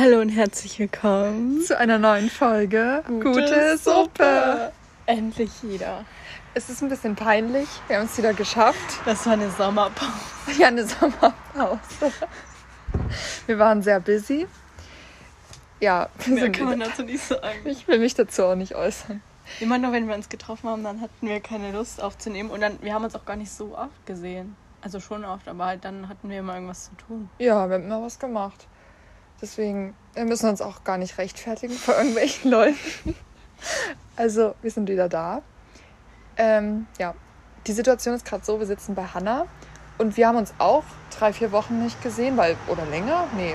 Hallo und herzlich willkommen zu einer neuen Folge Gute, Gute, Suppe. Suppe. Endlich wieder. Es ist ein bisschen peinlich. Wir haben es wieder geschafft. Das war eine Sommerpause. Ja, eine Sommerpause. Wir waren sehr busy. Ja, Mehr kann man dazu nicht sagen. Ich will mich dazu auch nicht äußern. Immer nur, wenn wir uns getroffen haben, dann hatten wir keine Lust aufzunehmen. Und dann, wir haben uns auch gar nicht so oft gesehen. Also schon oft, aber halt dann hatten wir immer irgendwas zu tun. Ja, wir haben immer was gemacht. Deswegen, wir müssen uns auch gar nicht rechtfertigen vor irgendwelchen Leuten. Also, wir sind wieder da. Ähm, ja, die Situation ist gerade so, wir sitzen bei Hanna und wir haben uns auch drei, vier Wochen nicht gesehen, weil, oder länger? Nee,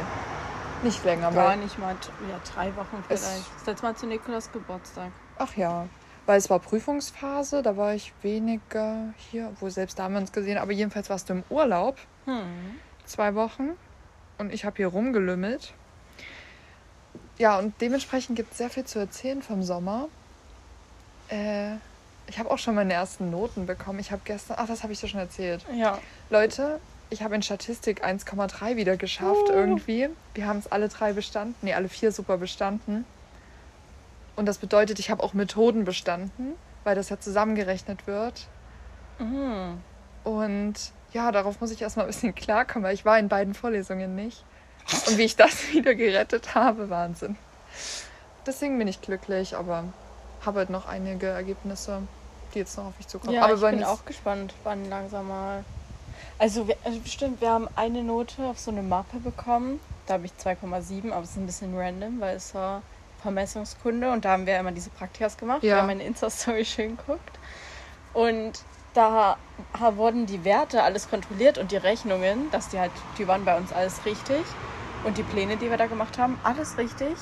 nicht länger. Gar nicht mal, ja, drei Wochen vielleicht. Das letzte Mal zu Nikolas Geburtstag. ach ja, weil es war Prüfungsphase, da war ich weniger hier, wo selbst da haben wir uns gesehen, aber jedenfalls warst du im Urlaub, Hm. zwei Wochen und ich habe hier rumgelümmelt. Ja, und dementsprechend gibt es sehr viel zu erzählen vom Sommer. Äh, ich habe auch schon meine ersten Noten bekommen. Ich habe gestern, ach, das habe ich dir schon erzählt. Ja. Leute, ich habe in Statistik 1,3 wieder geschafft Uh. irgendwie. Wir haben es alle drei bestanden, nee, alle vier super bestanden. Und das bedeutet, ich habe auch Methoden bestanden, weil das ja zusammengerechnet wird. Mhm. Und ja, darauf muss ich erstmal ein bisschen klarkommen, weil ich war in beiden Vorlesungen nicht. Und wie ich das wieder gerettet habe, Wahnsinn. Deswegen bin ich glücklich, aber habe halt noch einige Ergebnisse, die jetzt noch auf mich zukommen. Ja, aber ich bin auch gespannt, wann langsam mal. Also, wir, also stimmt, wir haben eine Note auf so eine Mappe bekommen. Da habe ich 2,7, aber es ist ein bisschen random, weil es war Vermessungskunde und da haben wir immer diese Praktikas gemacht. Ja. Wer meine Insta-Story schön guckt. Und da wurden die Werte alles kontrolliert und die Rechnungen, dass die halt, die waren bei uns alles richtig. Und die Pläne, die wir da gemacht haben, alles richtig.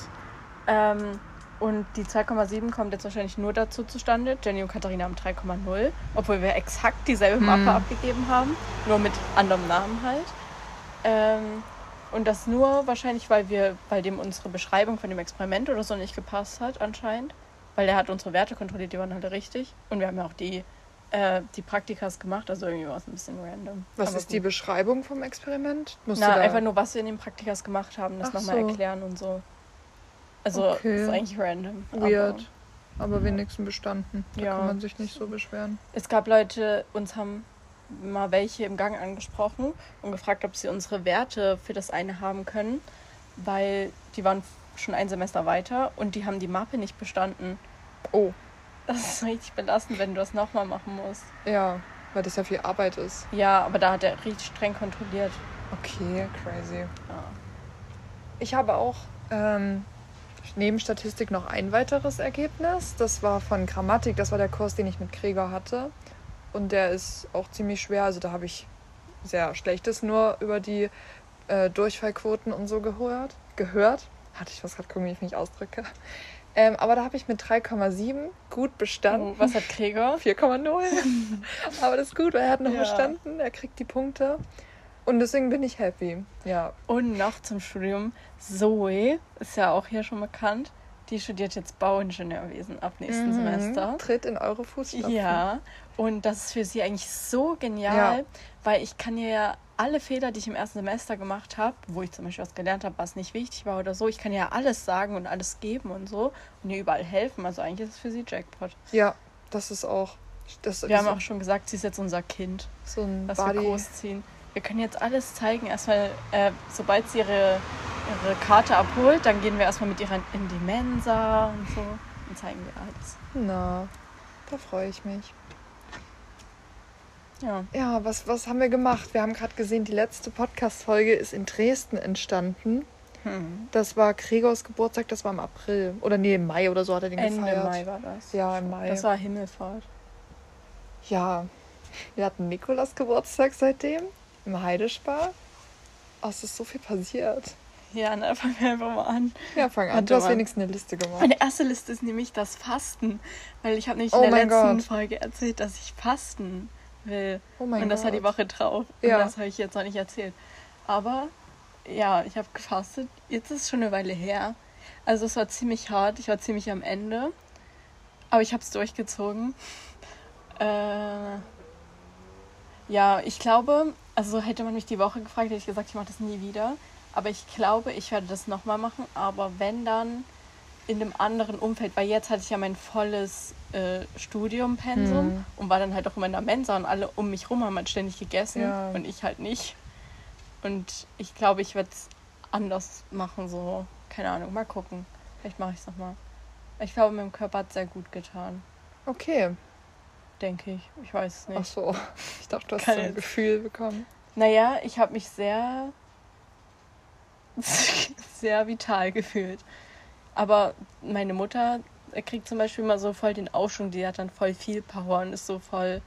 Ähm, und die 2,7 kommt jetzt wahrscheinlich nur dazu zustande. Jenny und Katharina haben 3,0, obwohl wir exakt dieselbe Mappe Hm. abgegeben haben, nur mit anderem Namen halt. Ähm, und das nur wahrscheinlich, weil wir, weil dem unsere Beschreibung von dem Experiment oder so nicht gepasst hat, anscheinend. Weil der hat unsere Werte kontrolliert, die waren halt richtig. Und wir haben ja auch die, äh, die Praktikas gemacht, also irgendwie war es ein bisschen random. was Aber ist die gut. Beschreibung vom Experiment? Musst Na, einfach nur, was wir in den Praktikas gemacht haben, das nochmal so. erklären und so. Also, Okay. ist eigentlich random. Weird. Aber wenigstens bestanden. Da Ja. kann man sich nicht so beschweren. Es gab Leute, uns haben mal welche im Gang angesprochen und gefragt, ob sie unsere Werte für das eine haben können, weil die waren schon ein Semester weiter und die haben die Mappe nicht bestanden. Oh, Das ist richtig belastend, wenn du das nochmal machen musst. ja, weil das ja viel Arbeit ist. Ja, aber da hat er richtig streng kontrolliert. Okay, crazy. Ja. Ich habe auch ähm, neben Statistik noch ein weiteres Ergebnis. Das war von Grammatik. Das war der Kurs, den ich mit Gregor hatte. Und der ist auch ziemlich schwer. Also da habe ich sehr Schlechtes nur über die äh, Durchfallquoten und so gehört. Gehört. Hatte ich was gerade gucken, wie ich mich ausdrücke. Ähm, aber da habe ich mit 3,7 gut bestanden. Oh, was hat Gregor? 4,0. aber das ist gut, weil er hat noch Ja. bestanden. Er kriegt die Punkte. Und deswegen bin ich happy. Ja, Und noch zum Studium. Zoe ist ja auch hier schon bekannt. Die studiert jetzt Bauingenieurwesen ab nächsten Mhm. Semester. Tritt in eure Fußstapfen. Ja, und das ist für sie eigentlich so genial, Ja. weil ich kann ihr ja alle Fehler, die ich im ersten Semester gemacht habe, wo ich zum Beispiel was gelernt habe, was nicht wichtig war oder so, ich kann ja alles sagen und alles geben und so und ihr überall helfen. Also eigentlich ist es für sie Jackpot. Ja, das ist auch. Das Wir haben auch schon gesagt, sie ist jetzt unser Kind, so ein was wir Body. großziehen. Wir können jetzt alles zeigen. Erstmal, äh, sobald sie ihre, ihre Karte abholt, dann gehen wir erstmal mit ihr in die Mensa und so und zeigen ihr alles. Na, da freue ich mich. Ja. Ja, was, was haben wir gemacht? Wir haben gerade gesehen, die letzte Podcast-Folge ist in Dresden entstanden. Hm. Das war Gregors Geburtstag, das war im April. Oder nee, im Mai oder so hat er den Ende gefeiert. Mai war das. Ja, im Mai. Das war Himmelfahrt. Ja, wir hatten Nikolas Geburtstag seitdem im Heidespar. Oh, es ist so viel passiert. Ja, dann fangen wir einfach mal an. Ja, fang an. Warte Du hast mal. wenigstens eine Liste gemacht. Meine erste Liste ist nämlich das Fasten. Weil ich habe nämlich Oh in der letzten Gott. Folge erzählt, dass ich fasten will. Oh mein und das war die Gott. Woche drauf. Und Ja. das habe ich jetzt noch nicht erzählt. Aber ja, ich habe gefastet. Jetzt ist es schon eine Weile her. Also es war ziemlich hart. Ich war ziemlich am Ende. Aber ich habe es durchgezogen. Äh, ja, ich glaube, also hätte man mich die Woche gefragt, hätte ich gesagt, ich mache das nie wieder. Aber ich glaube, ich werde das nochmal machen. Aber wenn dann in einem anderen Umfeld, weil jetzt hatte ich ja mein volles äh, Studiumpensum Hm. und war dann halt auch immer in der Mensa und alle um mich rum haben halt ständig gegessen Ja. und ich halt nicht. Und ich glaube, ich werde es anders machen, so, keine Ahnung, mal gucken. Vielleicht mache ich es nochmal. Ich glaube, meinem Körper hat sehr gut getan, Okay. denke ich. Ich weiß es nicht. Ach so. Ich dachte, du hast Kann so ein Gefühl bekommen. Naja, ich habe mich sehr, sehr vital gefühlt. Aber meine Mutter kriegt zum Beispiel immer so voll den Aufschwung, die hat dann voll viel Power und ist so voll,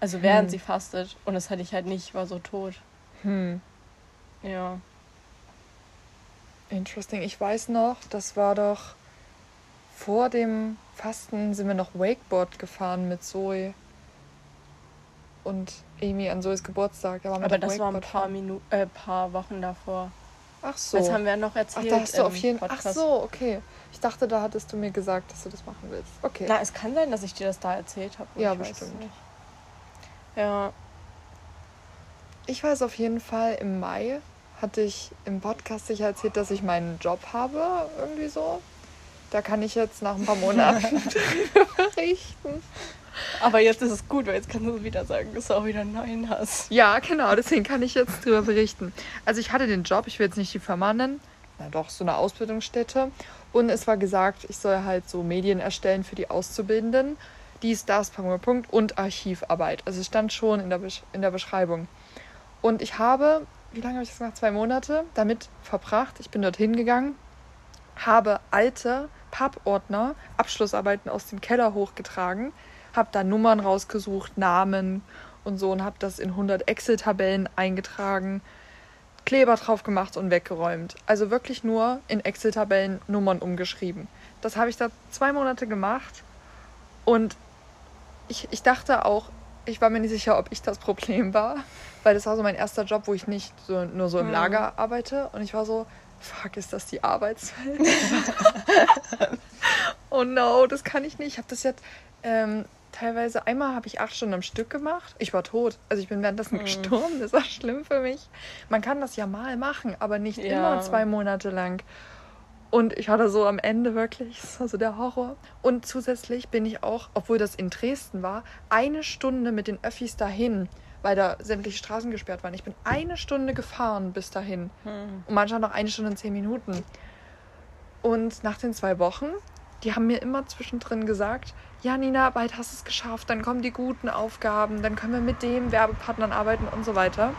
also während Hm. sie fastet. Und das hatte ich halt nicht, ich war so tot. Hm. Ja. Interesting. Ich weiß noch, das war doch vor dem Fasten sind wir noch Wakeboard gefahren mit Zoe und Amy an Zoes Geburtstag. Da Aber das war ein Wakeboard paar. Minuten, äh, paar Wochen davor. Ach so. Das haben wir noch Ach, erzählt. da hast du auf jeden Ach Podcast. so, okay. Ich dachte, da hattest du mir gesagt, dass du das machen willst. Okay. Na, es kann sein, dass ich dir das da erzählt habe. Ja, bestimmt. nicht. Ja. Ich weiß auf jeden Fall, im Mai hatte ich im Podcast sicher erzählt, dass ich meinen Job habe, irgendwie so. Da kann ich jetzt nach ein paar Monaten berichten. Aber jetzt ist es gut, weil jetzt kannst du wieder sagen, dass du auch wieder neuen hast. Ja, genau, deswegen kann ich jetzt drüber berichten. Also ich hatte den Job, ich will jetzt nicht die Firma nennen, na doch, so eine Ausbildungsstätte. Und es war gesagt, ich soll halt so Medien erstellen für die Auszubildenden. Dies, das, Punkt, Punkt und Archivarbeit. Also es stand schon in der, Besch in der Beschreibung. Und ich habe, wie lange habe ich das gemacht? Zwei Monate damit verbracht. Ich bin dorthin gegangen, habe alte Pappordner, Abschlussarbeiten aus dem Keller hochgetragen, habe da Nummern rausgesucht, Namen und so und habe das in 100 Excel-Tabellen eingetragen, Kleber drauf gemacht und weggeräumt. Also wirklich nur in Excel-Tabellen Nummern umgeschrieben. Das habe ich da zwei Monate gemacht und ich, ich dachte auch, ich war mir nicht sicher, ob ich das Problem war, weil das war so mein erster Job, wo ich nicht so, nur so im Mhm. Lager arbeite und ich war so, fuck, ist das die Arbeitswelt? oh no, das kann ich nicht. Ich habe das jetzt ähm, teilweise, einmal habe ich acht Stunden am Stück gemacht. Ich war tot. Also ich bin währenddessen Mhm. gestorben. Das war schlimm für mich. Man kann das ja mal machen, aber nicht Ja. immer zwei Monate lang. Und ich hatte so am Ende wirklich, das war so der Horror. Und zusätzlich bin ich auch, obwohl das in Dresden war, eine Stunde mit den Öffis dahin, weil da sämtliche Straßen gesperrt waren. Ich bin eine Stunde gefahren bis dahin. Hm. Und manchmal noch eine Stunde und zehn Minuten. Und nach den zwei Wochen, die haben mir immer zwischendrin gesagt, ja Nina, bald hast du es geschafft, dann kommen die guten Aufgaben, dann können wir mit dem Werbepartnern arbeiten und so weiter.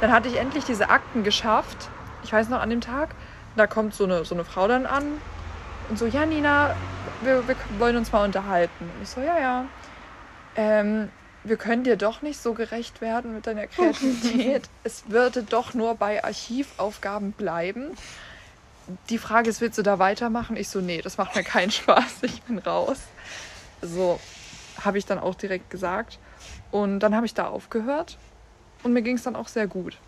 Dann hatte ich endlich diese Akten geschafft. Ich weiß noch an dem Tag, da kommt so eine, so eine Frau dann an und so, ja Nina, wir, wir wollen uns mal unterhalten. Und ich so, ja, ja. Ähm, wir können dir doch nicht so gerecht werden mit deiner Kreativität. es würde doch nur bei Archivaufgaben bleiben. Die Frage ist, willst du da weitermachen? Ich so, nee, das macht mir keinen Spaß, ich bin raus. So habe ich dann auch direkt gesagt. Und dann habe ich da aufgehört und mir ging es dann auch sehr gut.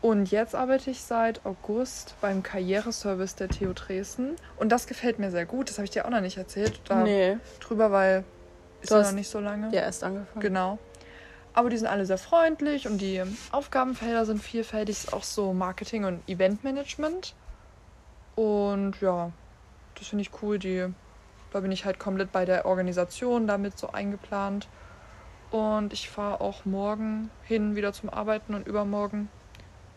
Und jetzt arbeite ich seit August beim Karriereservice der TU Dresden. Und das gefällt mir sehr gut. Das habe ich dir auch noch nicht erzählt da Nee, drüber, weil ist Du ja noch nicht so lange. ja, erst angefangen. Genau. Aber die sind alle sehr freundlich und die Aufgabenfelder sind vielfältig. Ist auch so Marketing und Eventmanagement. Und ja, das finde ich cool. Die, da bin ich halt komplett bei der Organisation damit so eingeplant. Und ich fahre auch morgen hin wieder zum Arbeiten und übermorgen.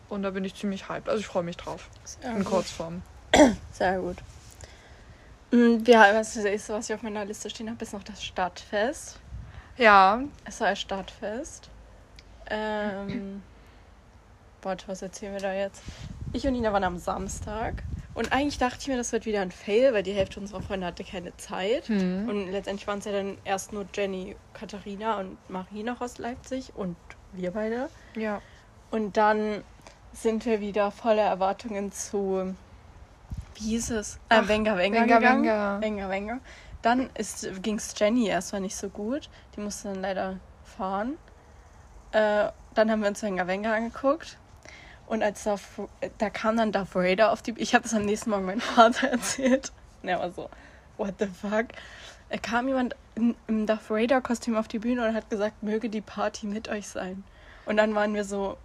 Und da bin ich ziemlich hyped. Also ich freue mich drauf. Sehr In gut. Kurzform. Sehr gut. Mm, Ja, das nächste, was ich auf meiner Liste stehen habe, ist noch das Stadtfest. Ja, Es war ein Stadtfest. Ähm, warte, was erzählen wir da jetzt? Ich und Nina waren am Samstag. Und eigentlich dachte ich mir, das wird wieder ein Fail, weil die Hälfte unserer Freunde hatte keine Zeit. Hm. Und letztendlich waren es ja dann erst nur Jenny, Katharina und Marie noch aus Leipzig und wir beide. ja. Und dann sind wir wieder voller Erwartungen zu, wie hieß es? Äh, Ach, Wenger, Wenger, Wenger, gegangen. Wenger. Wenger, Wenger. Dann ging es Jenny erstmal nicht so gut. Die musste dann leider fahren. Äh, dann haben wir uns Wenger, Wenger angeguckt. Und als Darth, da kam dann Darth Vader auf die Ich habe das am nächsten Morgen meinem Vater erzählt. Und er war so, what the fuck? Er kam jemand in, im Darth Vader-Kostüm auf die Bühne und hat gesagt, möge die Party mit euch sein. Und dann waren wir so,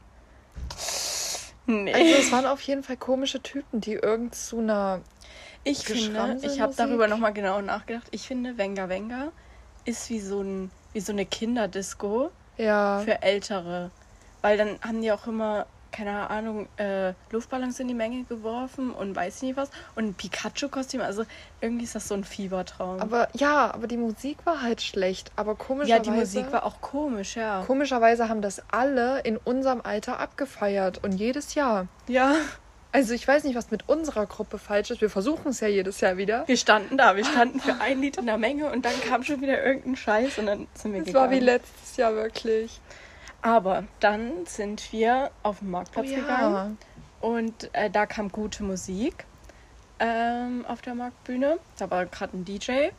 Nee. Also es waren auf jeden Fall komische Typen, die irgend zu einer Ich finde, ich habe darüber nochmal genau nachgedacht. Ich finde, Venga Venga ist wie so, ein, wie so eine Kinderdisco ja für Ältere. Weil dann haben die auch immer, keine Ahnung, äh, Luftballons in die Menge geworfen und weiß nicht was. Und ein Pikachu-Kostüm. Also irgendwie ist das so ein Fiebertraum. aber ja, aber die Musik war halt schlecht. Aber ja, komischerweise die Musik war auch komisch, ja. komischerweise haben das alle in unserem Alter abgefeiert und jedes Jahr. Ja, Also ich weiß nicht, was mit unserer Gruppe falsch ist. Wir versuchen es ja jedes Jahr wieder. wir standen da. Wir standen für ein Lied in der Menge und dann kam schon wieder irgendein Scheiß und dann sind wir Es gegangen. war wie letztes Jahr wirklich. Aber dann sind wir auf den Marktplatz Oh ja. gegangen und äh, da kam gute Musik ähm, auf der Marktbühne. Da war gerade ein DJ.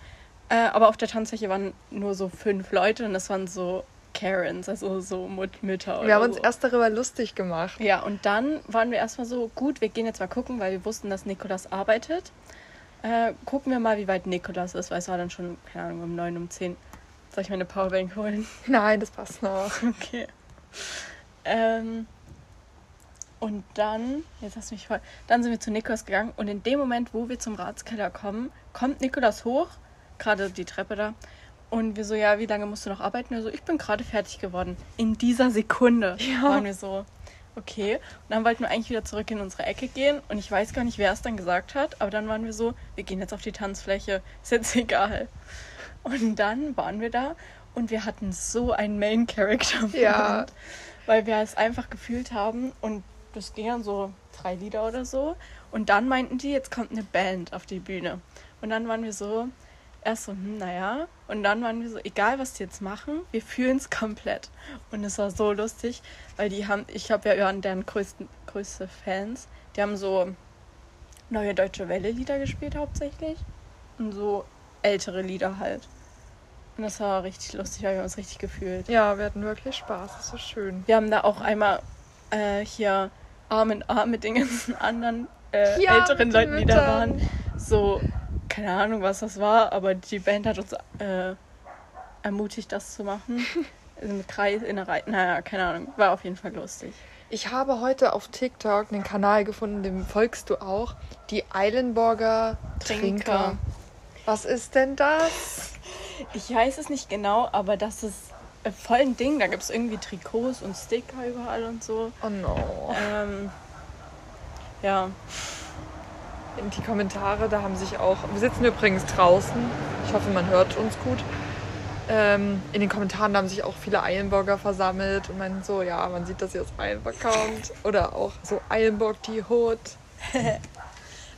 Äh, aber auf der Tanzfläche waren nur so fünf Leute und das waren so Karens, also so Mut Mütter. Wir haben uns so. erst darüber lustig gemacht. Ja, und dann waren wir erstmal so, gut, wir gehen jetzt mal gucken, weil wir wussten, dass Nikolas arbeitet. Äh, gucken wir mal, wie weit Nikolas ist, weil es war dann schon, keine Ahnung, um neun, um zehn. Soll ich meine Powerbank holen? Nein, das passt noch. Okay. Ähm, und dann, jetzt hast du mich voll. Dann sind wir zu Nikolas gegangen und in dem Moment, wo wir zum Ratskeller kommen, kommt Nikolas hoch, gerade die Treppe da. Und wir so, ja, wie lange musst du noch arbeiten? Er so, ich bin gerade fertig geworden. In dieser Sekunde Ja. waren wir so, okay. Und dann wollten wir eigentlich wieder zurück in unsere Ecke gehen. Und ich weiß gar nicht, wer es dann gesagt hat, aber dann waren wir so, wir gehen jetzt auf die Tanzfläche, ist jetzt egal. Und dann waren wir da und wir hatten so einen Main-Character. Ja. Weil wir es einfach gefühlt haben und das ging dann so drei Lieder oder so. Und dann meinten die, jetzt kommt eine Band auf die Bühne. Und dann waren wir so, erst so, hm, naja. Und dann waren wir so, egal was die jetzt machen, wir fühlen es komplett. Und es war so lustig, weil die haben, ich glaube, wir waren deren größten, größte Fans. Die haben so neue deutsche Welle-Lieder gespielt hauptsächlich. Und so ältere Lieder halt. Und das war richtig lustig, weil wir uns richtig gefühlt. Ja, wir hatten wirklich Spaß. Das war schön. Wir haben da auch einmal äh, hier Arm in Arm mit den ganzen anderen äh, Ja, älteren Leuten, die da waren. So, keine Ahnung, was das war, aber die Band hat uns äh, ermutigt, das zu machen. Im Kreis, in der Reihe. Naja, keine Ahnung. War auf jeden Fall lustig. Ich habe heute auf TikTok einen Kanal gefunden, dem folgst du auch. Die Eilenburger Trinker. Trinker. Was ist denn das? Ich weiß es nicht genau, aber das ist äh, voll ein Ding. Da gibt es irgendwie Trikots und Sticker überall und so. Oh no. Ähm, ja, In die Kommentare, da haben sich auch. Wir sitzen übrigens draußen. Ich hoffe, man hört uns gut. Ähm, in den Kommentaren da haben sich auch viele Eilenburger versammelt und meinten so, ja, man sieht, dass ihr aus Eilenburg kommt. Oder auch so Eilenburg die Hood.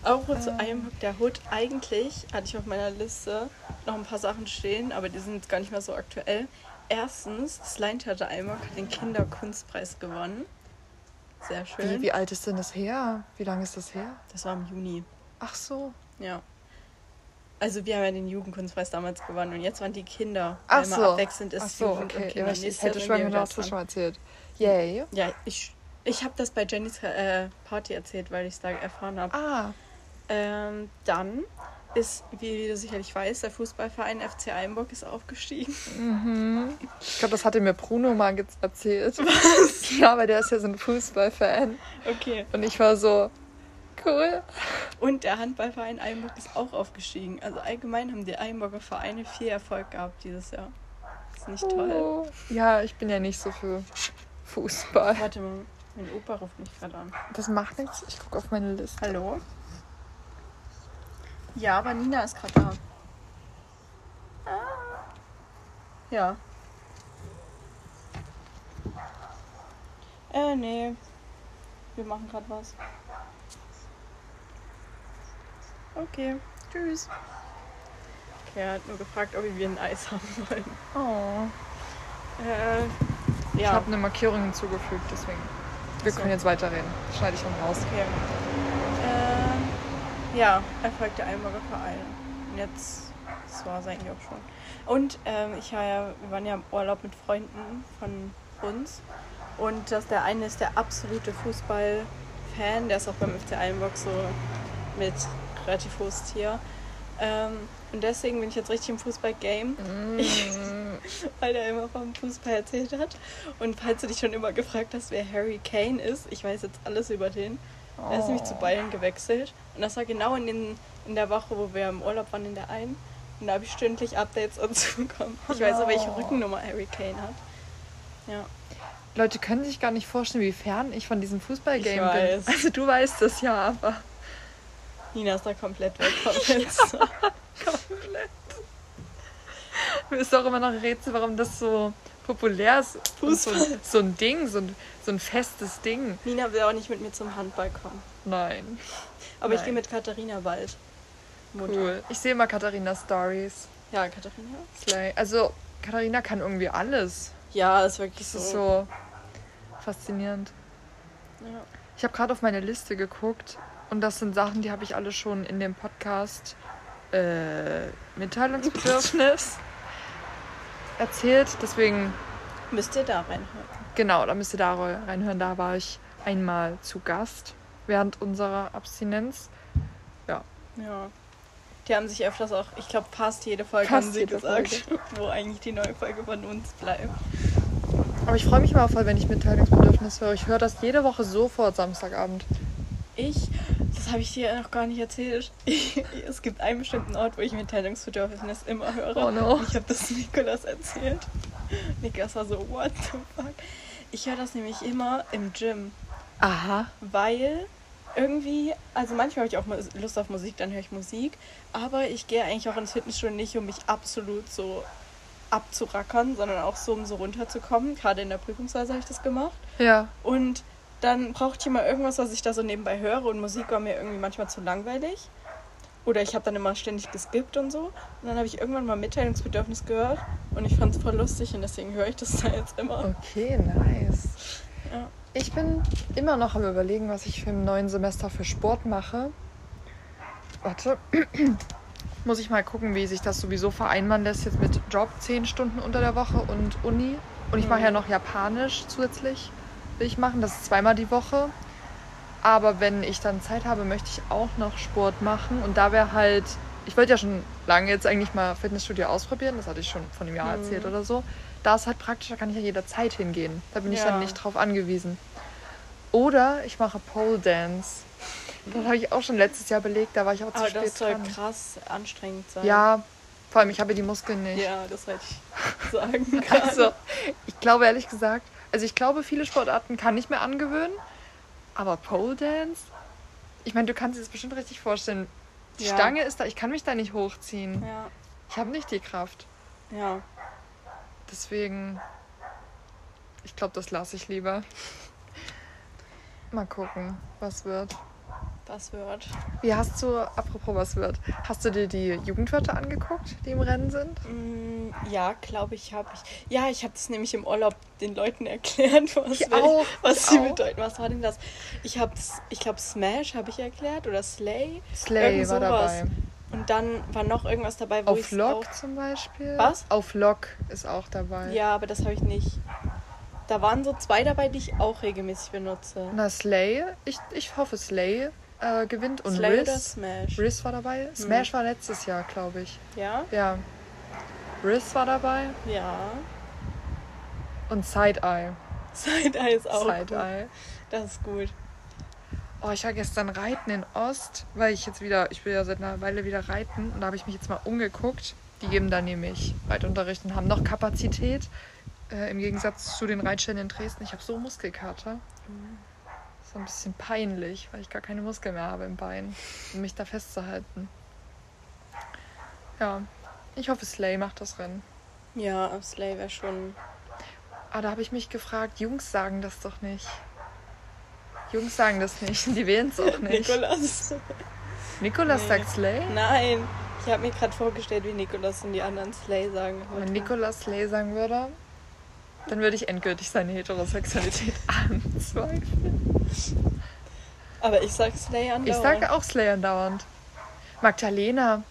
Auch zu einem der Hood. Eigentlich hatte ich auf meiner Liste noch ein paar Sachen stehen, aber die sind jetzt gar nicht mehr so aktuell. Erstens, das Laientheater Eimark hat den Kinderkunstpreis gewonnen. Sehr schön. Wie, wie alt ist denn das her? Wie lange ist das her? Das war im Juni. Ach so. Ja. Also wir haben ja den Jugendkunstpreis damals gewonnen und jetzt waren die Kinder. Ach so. abwechselnd ist Ach so, Jugend und okay. Kinder. Ja, ich, Nächstes hätte schon mal wieder das schon mal erzählt. Yay. Ja, ich, ich habe das bei Jennys äh, Party erzählt, weil ich es da erfahren habe. Ah, Ähm, dann ist, wie du sicherlich weißt, der Fußballverein FC Einburg ist aufgestiegen. ich glaube, das hatte mir Bruno mal erzählt. Was? Ja, weil der ist ja so ein Fußballfan. Okay. Und ich war so, cool. Und der Handballverein Einburg ist auch aufgestiegen. Also allgemein haben die Einburger Vereine viel Erfolg gehabt dieses Jahr. Ist nicht toll. Oh. Ja, ich bin ja nicht so für Fußball. Warte mal, mein Opa ruft mich gerade an. Das macht nichts. Ich gucke auf meine Liste. Hallo? Ja, aber Nina ist gerade da. Ah. Ja. Äh, nee. Wir machen gerade was. Okay, tschüss. Okay, er hat nur gefragt, ob wir ein Eis haben wollen. Oh. Äh, Ich ja. habe eine Markierung hinzugefügt, deswegen. Wir so. können jetzt weiterreden. Schneide ich dann raus. Okay. Ähm, ja, Erfolg der Einburger Vereine. Und jetzt, das war es eigentlich auch schon. Und ähm, ich war ja, wir waren ja im Urlaub mit Freunden von uns. Und das, der eine ist der absolute Fußballfan, der ist auch beim FC Einburg so mit relativ hohes Tier. Ähm, und deswegen bin ich jetzt richtig im Fußball-Game, Mm. weil der immer vom Fußball erzählt hat. Und falls du dich schon immer gefragt hast, wer Harry Kane ist, ich weiß jetzt alles über den. Er ist nämlich zu Oh. Bayern gewechselt. Und das war genau in, den, in der Woche, wo wir im Urlaub waren, in der einen. Und da habe ich stündlich Updates dazu bekommen. Ich weiß auch, welche Oh. Rückennummer Harry Kane hat. Ja. Leute können sich gar nicht vorstellen, wie fern ich von diesem Fußballgame bin. Also du weißt das ja, aber Nina ist da komplett weg vom Fenster. komplett. Mir ist auch immer noch ein Rätsel, warum das so populär ist. Und So, Fußball. so ein Ding, so ein, so ein festes Ding. Nina will auch nicht mit mir zum Handball kommen. Nein. Aber ich Nein. gehe mit Katharina bald. Montag. Cool. Ich sehe mal Katharinas Stories. Ja, Katharina? Slay. Also, Katharina kann irgendwie alles. Ja, ist wirklich Das so. ist so faszinierend. Ja. Ich habe gerade auf meine Liste geguckt und das sind Sachen, die habe ich alle schon in dem Podcast äh, Mitteilungsbedürfnis erzählt. Deswegen, Müsst ihr da reinhören. Genau, da müsst ihr da reinhören. Da war ich einmal zu Gast während unserer Abstinenz. Ja. Die haben sich öfters auch, ich glaube, fast jede Folge Fast haben sie gesagt, wo eigentlich die neue Folge von uns bleibt. Aber ich freue mich immer voll, wenn ich Mitteilungsbedürfnis höre. Ich höre das jede Woche sofort Samstagabend. Ich, das habe ich dir noch gar nicht erzählt. es gibt einen bestimmten Ort, wo ich Mitteilungsbedürfnis immer höre. Oh no. Ich habe das Nikolas erzählt. Nikolas war so, what the fuck? Ich höre das nämlich immer im Gym, Aha. weil irgendwie, also manchmal habe ich auch Lust auf Musik, dann höre ich Musik. Aber ich gehe eigentlich auch ins Fitnessstudio nicht, um mich absolut so abzurackern, sondern auch so, um so runterzukommen. Gerade in der Prüfungsphase habe ich das gemacht. Ja. Und dann brauchte ich immer irgendwas, was ich da so nebenbei höre. Und Musik war mir irgendwie manchmal zu langweilig. Oder ich habe dann immer ständig geskippt und so. Und dann habe ich irgendwann mal Mitteilungsbedürfnis gehört. Und ich fand es voll lustig und deswegen höre ich das da jetzt immer. Okay, nice. Ja. Ich bin immer noch am überlegen, was ich für im neuen Semester für Sport mache. Warte. Muss ich mal gucken, wie sich das sowieso vereinbaren lässt jetzt mit Job 10 Stunden unter der Woche und Uni. Und ich mache ja Mhm. noch Japanisch zusätzlich. Will ich machen. Das ist zweimal die Woche. Aber wenn ich dann Zeit habe, möchte ich auch noch Sport machen. Und da wäre halt, ich wollte ja schon lange jetzt eigentlich mal Fitnessstudio ausprobieren. Das hatte ich schon von einem Jahr Mhm. erzählt oder so. Da ist halt praktisch, da kann ich ja jederzeit hingehen. Da bin ich Ja. dann nicht drauf angewiesen. Oder ich mache Pole Dance. Das habe ich auch schon letztes Jahr belegt, da war ich auch zu Aber spät das soll dran. krass anstrengend sein. Ja, vor allem ich habe die Muskeln nicht. Ja, das wollte ich sagen. gerade. Also, ich glaube ehrlich gesagt, also ich glaube, viele Sportarten kann ich mir angewöhnen, aber Pole Dance, ich meine, du kannst dir das bestimmt richtig vorstellen. Die Ja. Stange ist da, ich kann mich da nicht hochziehen. Ja, Ich habe nicht die Kraft. ja. Deswegen, ich glaube, das lasse ich lieber. Mal gucken, was wird. Das wird. Wie hast du, apropos was wird, hast du dir die Jugendwörter angeguckt, die im Rennen sind? Mm, Ja, glaube ich, habe ich. Ja, ich habe das nämlich im Urlaub den Leuten erklärt, was, Ich auch, was sie auch. bedeuten. Was war denn das? Ich habe, ich glaube, Smash habe ich erklärt oder Slay. Slay Irgend war sowas. dabei. Und dann war noch irgendwas dabei, wo Auf ich Lock zum Beispiel. Was? Auf Lock ist auch dabei. Ja, aber das habe ich nicht. Da waren so zwei dabei, die ich auch regelmäßig benutze. Na, Slay, ich, ich hoffe, Slay äh, gewinnt. Und Slay Riz, Smash? Riz war dabei. Smash war letztes Jahr, glaube ich. Ja? Ja. Riz war dabei. Ja. Und Side-Eye. Side-Eye ist auch gut. Side-Eye. Das ist gut. Oh, ich war gestern reiten in Ost, weil ich jetzt wieder, ich will ja seit einer Weile wieder reiten und da habe ich mich jetzt mal umgeguckt. Die geben da nämlich Reitunterricht und haben noch Kapazität. Äh, Im Gegensatz zu den Reitstellen in Dresden. Ich habe so Muskelkater. So ein bisschen peinlich, weil ich gar keine Muskeln mehr habe im Bein, um mich da festzuhalten. Ja, ich hoffe, Slay macht das Rennen. Ja, Slay wäre schon. Ah, da habe ich mich gefragt, Jungs sagen das doch nicht. Jungs sagen das nicht, die wählen es auch nicht. Nikolas. Nikolas Nee. sagt Slay? Nein. Ich habe mir gerade vorgestellt, wie Nikolas und die anderen Slay sagen. Wenn würden. Nikolas Slay sagen würde, dann würde ich endgültig seine Heterosexualität anzweifeln. Aber ich sag Slay Ich andauernd. sage auch Slay andauernd. Magdalena,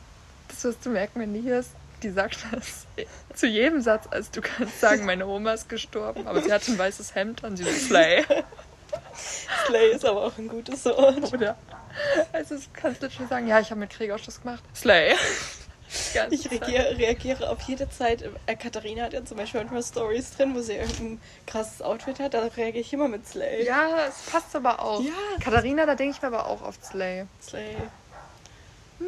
das wirst du merken, wenn die hier ist, die sagt das zu jedem Satz. Also du kannst sagen, meine Oma ist gestorben, aber sie hatte ein weißes Hemd an, sie so Slay. Slay ist aber auch ein gutes Wort. Oder Also du kannst literally sagen, ja, ich habe mit Gregor Schluss gemacht. Slay. Ich reagiere, reagiere auf jede Zeit. Äh, Katharina hat ja zum Beispiel manchmal Stories drin, wo sie irgendein krasses Outfit hat. Da reagiere ich immer mit Slay. Ja, es passt aber auch. Ja. Katharina, da denke ich mir aber auch oft Slay. Slay.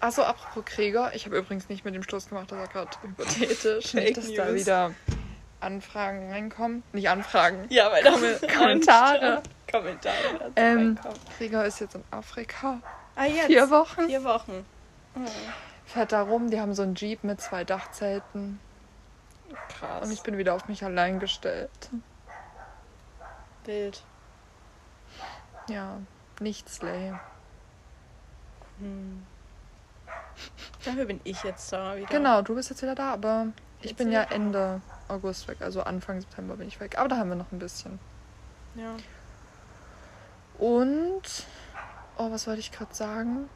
Achso, apropos Gregor, ich habe übrigens nicht mit dem Schluss gemacht, das war gerade hypothetisch. Fake nicht, dass da News. wieder Anfragen reinkommen. Nicht Anfragen. Ja, weil da Kom- Kommentare. Kommentare. dazu Ähm, reinkommen. Gregor ist jetzt in Afrika. Ah, jetzt. Vier Wochen. Vier Wochen. Fährt da rum, die haben so einen Jeep mit zwei Dachzelten. krass. Und ich bin wieder auf mich allein gestellt. Bild. Ja, nicht Slay. Hm. Dafür bin ich jetzt da wieder. Genau, du bist jetzt wieder da, aber ich Jetzt bin ja. Ende August weg, also Anfang September bin ich weg. Aber da haben wir noch ein bisschen. Ja. Und, oh, was wollte ich gerade sagen?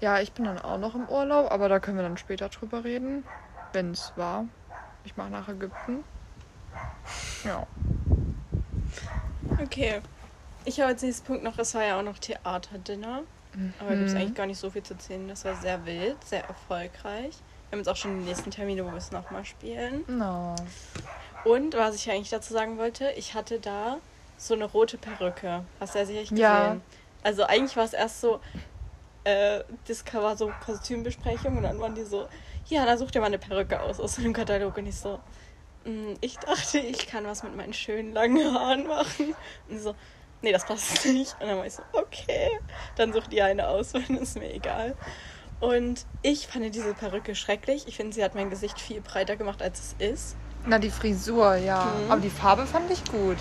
Ja, ich bin dann auch noch im Urlaub, aber da können wir dann später drüber reden, wenn es war. Ich mache nach Ägypten. Ja. Okay. Ich habe als nächsten Punkt noch, es war ja auch noch Theaterdinner. Aber gibt es Mhm. eigentlich gar nicht so viel zu erzählen. Das war sehr wild, sehr erfolgreich. Wir haben jetzt auch schon die nächsten Termine, wo wir es nochmal spielen. No. Und was ich eigentlich dazu sagen wollte, ich hatte da so eine rote Perücke. Hast du ja sicherlich gesehen. Ja. Also eigentlich war es erst so, äh, das war so Kostümbesprechung und dann waren die so, ja, da such dir mal eine Perücke aus aus dem Katalog. Und ich so, "Mm, ich dachte, ich kann was mit meinen schönen langen Haaren machen. Und so, nee, das passt nicht. Und dann war ich so, okay, dann such dir eine aus, weil ist mir egal. Und ich fand diese Perücke schrecklich. Ich finde, sie hat mein Gesicht viel breiter gemacht, als es ist. Na, die Frisur, ja. Mhm. Aber die Farbe fand ich gut.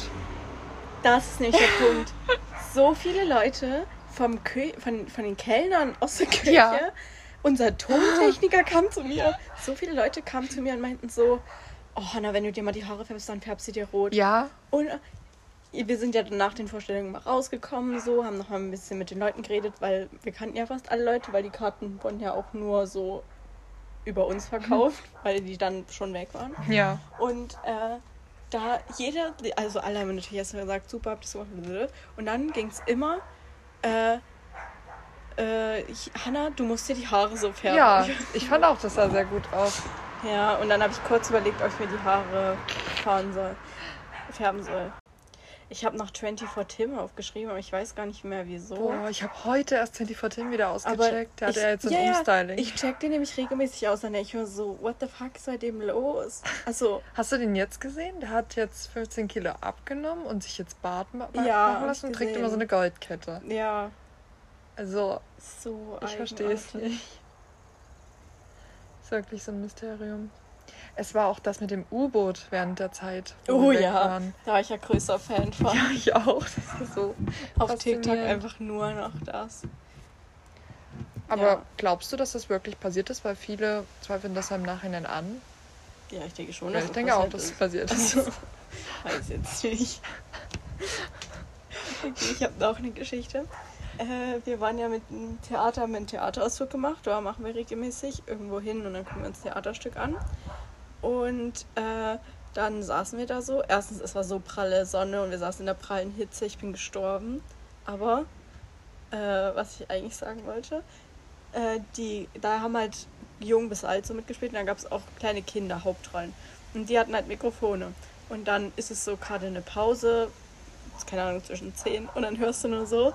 Das ist nämlich der Punkt. So viele Leute vom Kö von, von den Kellnern aus der Küche, Ja. unser Tontechniker kam zu mir. So viele Leute kamen zu mir und meinten so, oh Hanna, wenn du dir mal die Haare färbst, dann färbst du dir rot. Ja, Und äh, wir sind ja nach den Vorstellungen mal rausgekommen, so, haben noch mal ein bisschen mit den Leuten geredet, weil wir kannten ja fast alle Leute, weil die Karten wurden ja auch nur so über uns verkauft, weil die dann schon weg waren. ja. Und äh, da jeder, also alle haben natürlich erst mal gesagt, super, habt ihr gemacht. Und dann ging es immer, äh, äh, ich- Hanna, du musst dir die Haare so färben. Ja, ich fand auch, das sah sehr gut aus. Ja, und dann habe ich kurz überlegt, ob ich mir die Haare fahren soll, färben soll. Ich habe noch 24 Tim aufgeschrieben, aber ich weiß gar nicht mehr wieso. Boah, ich habe heute erst 24 Tim wieder ausgecheckt. Der hat ja jetzt ein ja, ja, Umstyling. Ich check den nämlich regelmäßig aus, dann denke ich mir so, what the fuck ist seitdem los? Also, Hast du den jetzt gesehen? Der hat jetzt 15 Kilo abgenommen und sich jetzt Bart ma Ja, machen hab lassen und trägt immer so eine Goldkette. ja, Also, so ich verstehe es nicht. Ist wirklich so ein Mysterium. Es war auch das mit dem U-Boot während der Zeit. wo Oh ja, Waren. da war ich ja größter Fan von. Ja, ich auch. Das ist so. Auf TikTok einfach nur noch das. Aber Ja. glaubst du, dass das wirklich passiert ist? Weil viele zweifeln das ja im Nachhinein an. Ja, ich denke schon, Ja, ich denke auch, dass es passiert ist. Also, weiß jetzt nicht. Okay, ich habe noch eine Geschichte. Äh, wir waren ja mit dem Theater, haben einen Theaterausflug gemacht. Da machen wir regelmäßig irgendwo hin und dann gucken wir uns Theaterstück an. Und äh, dann saßen wir da so. Erstens, es war so pralle Sonne und wir saßen in der prallen Hitze. Ich bin gestorben. Aber äh, was ich eigentlich sagen wollte, äh, die, da haben halt jung bis alt so mitgespielt und dann gab es auch kleine Kinder, Hauptrollen. Und die hatten halt Mikrofone. Und dann ist es so gerade eine Pause, keine Ahnung, zwischen 10 und dann hörst du nur so,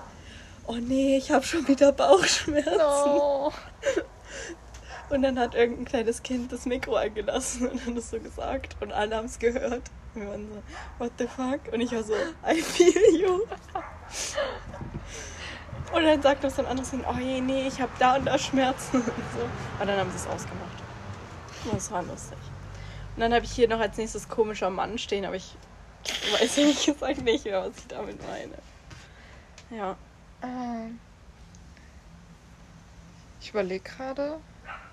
oh nee, ich habe schon wieder Bauchschmerzen. No. Und dann hat irgendein kleines Kind das Mikro eingelassen und hat es so gesagt und alle haben es gehört. Und wir waren so, what the fuck? Und ich war so, I feel you. Und dann sagt das ein anderes Kind, oh je, nee, ich habe da und da Schmerzen und so. Und dann haben sie es ausgemacht. Und das war lustig. Und dann habe ich hier noch als nächstes komischer Mann stehen, aber ich weiß ehrlich gesagt nicht mehr, was ich damit meine. Ja. Ähm. Ich überlege gerade,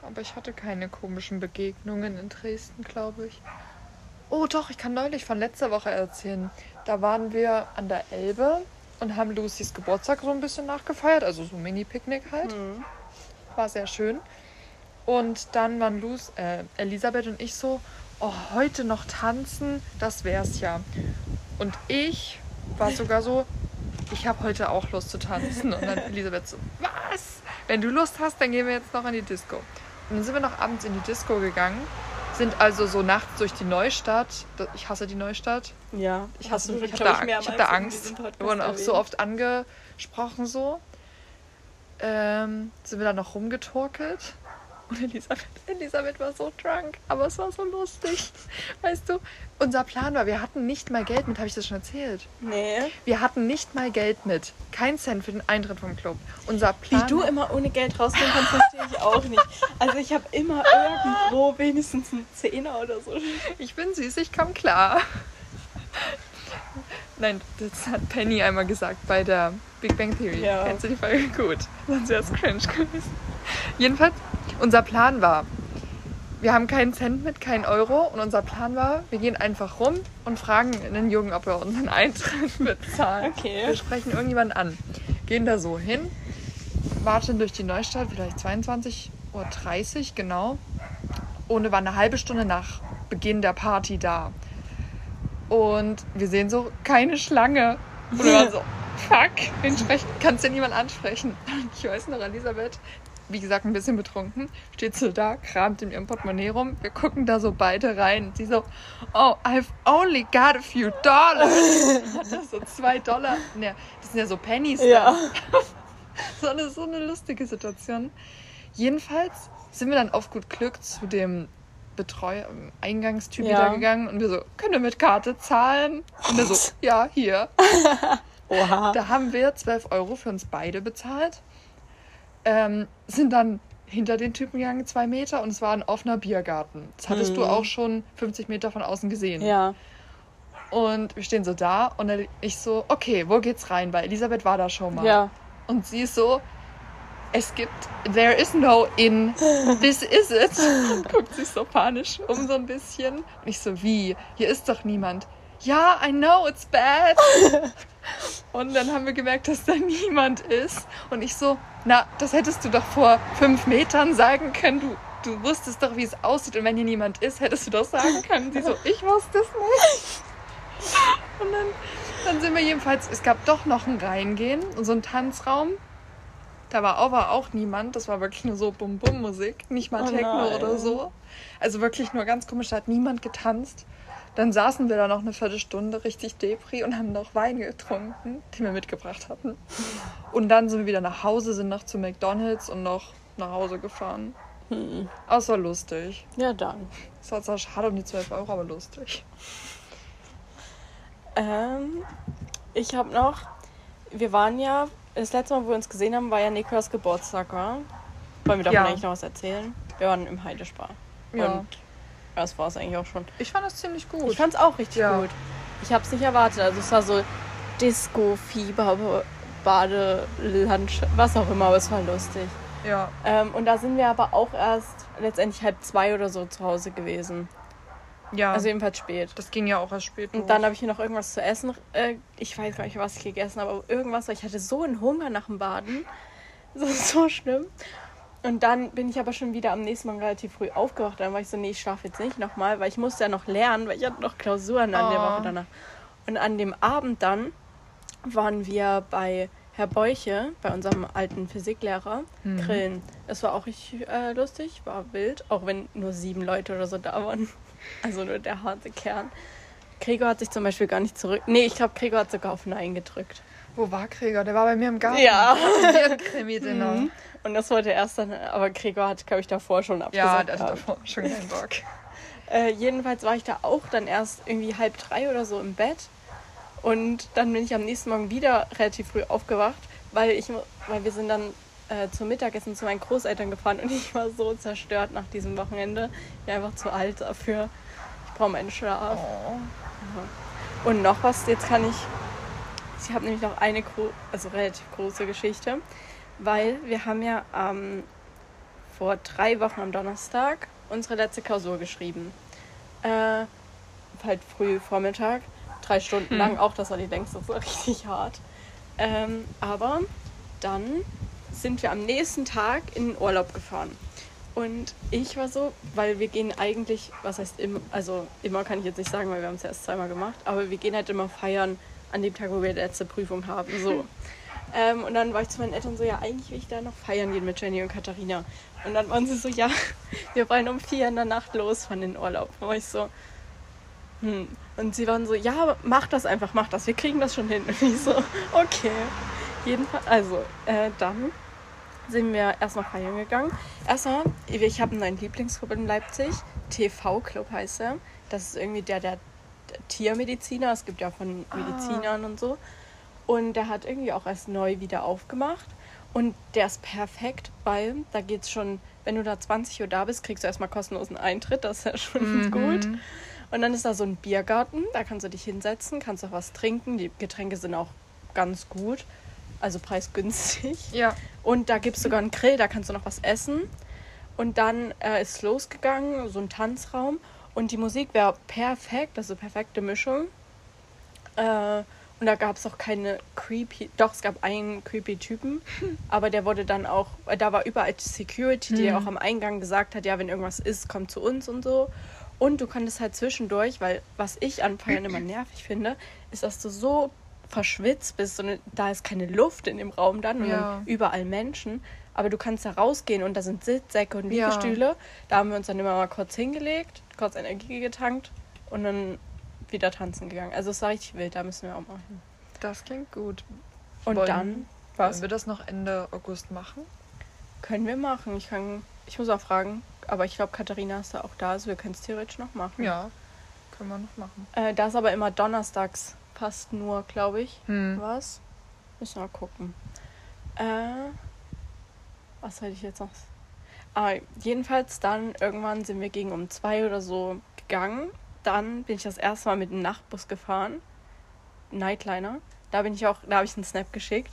aber ich hatte keine komischen Begegnungen in Dresden, glaube ich. Oh doch, ich kann neulich von letzter Woche erzählen. Da waren wir an der Elbe und haben Lucys Geburtstag so ein bisschen nachgefeiert, also so ein Mini-Picknick halt. Mhm. War sehr schön. Und dann waren Luce, äh, Elisabeth und ich so, oh, heute noch tanzen, das wär's ja. Und ich war sogar so, ich habe heute auch Lust zu tanzen. Und dann Elisabeth so, was? Wenn du Lust hast, dann gehen wir jetzt noch in die Disco. Und dann sind wir noch abends in die Disco gegangen, sind also so nachts durch die Neustadt. Ich hasse die Neustadt. Ja, Ich, hasse, ich habe da, ich hab da Angst. Wir wurden auch so oft angesprochen so. Ähm, sind wir dann noch rumgetorkelt. Und Elisabeth, Elisabeth war so drunk, aber es war so lustig. Weißt du, unser Plan war, wir hatten nicht mal Geld mit, habe ich das schon erzählt? Nee. Wir hatten nicht mal Geld mit. Kein Cent für den Eintritt vom Club. Unser Plan Wie du immer ohne Geld rausgehen kannst, verstehe ich auch nicht. Also ich habe immer irgendwo wenigstens einen Zehner oder so. Ich bin süß, ich komm klar. Nein, das hat Penny einmal gesagt bei der Big Bang Theory. Ja. Kennst du die Folge gut? Sonst wäre es cringe gewesen. Jedenfalls, unser Plan war, wir haben keinen Cent mit, keinen Euro. Und unser Plan war, wir gehen einfach rum und fragen einen Jungen, ob er unseren Eintritt bezahlt. Okay. Wir sprechen irgendjemanden an. Gehen da so hin, warten durch die Neustadt, vielleicht 22.30 Uhr, genau. Und wir waren eine halbe Stunde nach Beginn der Party da. Und wir sehen so keine Schlange. Und wir waren so, fuck, wen? Kannst du niemand ansprechen? Ich weiß noch, Elisabeth, wie gesagt, ein bisschen betrunken, steht so da, kramt in ihrem Portemonnaie rum. Wir gucken da so beide rein. Sie so, oh, I've only got a few dollars. Das so zwei Dollar. Ne, das sind ja so Pennies. da. Ja. So eine, so eine lustige Situation. Jedenfalls sind wir dann auf gut Glück zu dem Betreuer, Eingangstyp Ja. da gegangen und wir so, können wir mit Karte zahlen? Und er so, ja, hier. Oha. Da haben wir 12 Euro für uns beide bezahlt. Ähm, sind dann hinter den Typen gegangen, zwei Meter, und es war ein offener Biergarten. Das hattest du Mhm. auch schon 50 Meter von außen gesehen. Ja. Und wir stehen so da und ich so, okay, wo geht's rein? Weil Elisabeth war da schon mal. Ja. Und sie ist so, es gibt, there is no in, this is it. Und guckt sich so panisch um so ein bisschen. Und ich so, wie? Hier ist doch niemand. Ja, I know, it's bad. Und dann haben wir gemerkt, dass da niemand ist. Und ich so, na, das hättest du doch vor fünf Metern sagen können. Du, du wusstest doch, wie es aussieht. Und wenn hier niemand ist, hättest du doch sagen können. Sie so, ich wusste es nicht. Und dann, dann sind wir jedenfalls, es gab doch noch ein Reingehen und so ein Tanzraum. Da war aber auch niemand. Das war wirklich nur so Bum-Bum-Musik, nicht mal Oh Techno nein. oder so. Also wirklich nur ganz komisch, da hat niemand getanzt. Dann saßen wir da noch eine Viertelstunde richtig Depri und haben noch Wein getrunken, den wir mitgebracht hatten. Und dann sind wir wieder nach Hause, sind noch zu McDonalds und noch nach Hause gefahren. Hm. Aber es war lustig. Ja, dann. Es war zwar schade um die 12 Euro, aber lustig. Ähm, ich habe noch, wir waren ja, das letzte Mal, wo wir uns gesehen haben, war ja Nikolas Geburtstag, war. Wollen wir davon Ja. eigentlich noch was erzählen? Wir waren im Heidespar. Ja. Und das war es eigentlich auch schon. Ich fand das ziemlich gut. Ich fand es auch richtig Ja. gut. Ich habe es nicht erwartet. Also es war so Disco, Fieber, Bade, Lunch, was auch immer, aber es war lustig. ja. Ähm, und da sind wir aber auch erst letztendlich halb zwei oder so zu Hause gewesen. Ja. Also jedenfalls spät. das ging ja auch erst spät. Und dann habe ich hier noch irgendwas zu essen. Äh, ich weiß gar nicht, was ich gegessen habe, aber irgendwas. Ich hatte so einen Hunger nach dem Baden. Das ist so schlimm. Und dann bin ich aber schon wieder am nächsten Morgen relativ früh aufgewacht. Dann war ich so, nee, ich schlafe jetzt nicht nochmal, weil ich musste ja noch lernen, weil ich hatte noch Klausuren an der Oh. Woche danach. Und an dem Abend dann waren wir bei Herr Beuche, bei unserem alten Physiklehrer, grillen. Es war auch richtig äh, lustig, war wild, auch wenn nur sieben Leute oder so da waren. Also nur der harte Kern. Gregor hat sich zum Beispiel gar nicht zurück. Nee, ich glaube, Gregor hat sogar auf Nein gedrückt. Wo war Krieger? Der war bei mir im Garten. Ja. Krimi-Dinner. Mhm. Und das wollte er erst dann, aber Gregor hat, glaube ich, davor schon Ja, abgesagt. der hatte gehabt. davor schon keinen Bock. Äh, jedenfalls war ich da auch dann erst irgendwie halb drei oder so im Bett. Und dann bin ich am nächsten Morgen wieder relativ früh aufgewacht, weil, ich, weil wir sind dann äh, zum Mittagessen zu meinen Großeltern gefahren und ich war so zerstört nach diesem Wochenende. Ich bin einfach zu alt dafür. Ich brauche meinen Schlaf. Oh. Und noch was, jetzt kann ich. Ich habe nämlich noch eine also relativ große Geschichte, weil wir haben ja ähm, vor drei Wochen am Donnerstag unsere letzte Klausur geschrieben. Äh, halt früh Vormittag, drei Stunden Hm. lang, auch das war die längste, das war richtig hart. Ähm, aber dann sind wir am nächsten Tag in den Urlaub gefahren. Und ich war so, weil wir gehen eigentlich, was heißt immer, also immer kann ich jetzt nicht sagen, weil wir haben es erst zweimal gemacht, aber wir gehen halt immer feiern an dem Tag, wo wir die letzte Prüfung haben. So. ähm, und dann war ich zu meinen Eltern so, ja, eigentlich will ich da noch feiern gehen mit Jenny und Katharina. Und dann waren sie so, ja, wir wollen um vier in der Nacht los von den Urlaub. Da war ich so, hm. Und sie waren so, ja, mach das einfach, mach das, wir kriegen das schon hin. Und ich so, okay. Jedenfalls, also, äh, dann sind wir erstmal feiern gegangen. Erstmal, ich habe einen Lieblingsclub in Leipzig, TV-Club heißt er. Das ist irgendwie der, der Tiermediziner, es gibt ja von Medizinern ah. und so. Und der hat irgendwie auch erst neu wieder aufgemacht. Und der ist perfekt, weil da geht's schon, wenn du da 20 Uhr da bist, kriegst du erstmal kostenlosen Eintritt, das ist ja schon mhm. gut. Und dann ist da so ein Biergarten, da kannst du dich hinsetzen, kannst auch was trinken. Die Getränke sind auch ganz gut, also preisgünstig. Ja. Und da gibt es sogar einen Grill, da kannst du noch was essen. Und dann äh, ist losgegangen, so ein Tanzraum. Und die Musik wäre perfekt, also perfekte Mischung. Äh, und da gab es auch keine creepy, doch es gab einen creepy Typen, aber der wurde dann auch, da war überall Security, die hm. auch am Eingang gesagt hat, ja, wenn irgendwas ist, kommt zu uns und so. Und du konntest halt zwischendurch, weil was ich an Feiern immer nervig finde, ist, dass du so verschwitzt bist und da ist keine Luft in dem Raum dann und ja. dann überall Menschen. Aber du kannst da rausgehen und da sind Sitzsäcke und Liegestühle. Ja. Da haben wir uns dann immer mal kurz hingelegt, kurz Energie getankt und dann wieder tanzen gegangen. Also es war richtig wild, da müssen wir auch mal hin. Das klingt gut. Und wollen, dann, was? Wollen wir das noch Ende August machen? Können wir machen. Ich kann, ich muss auch fragen, aber ich glaube, Katharina ist da auch da, also wir können es theoretisch noch machen. Ja, können wir noch machen. Äh, da ist aber immer donnerstags fast nur, glaube ich. Hm. Was? Müssen wir mal gucken. Äh, was hätte ich jetzt noch? Ah, jedenfalls dann irgendwann sind wir gegen um zwei oder so gegangen. Dann bin ich das erste Mal mit dem Nachtbus gefahren. Nightliner. Da bin ich auch, da habe ich einen Snap geschickt,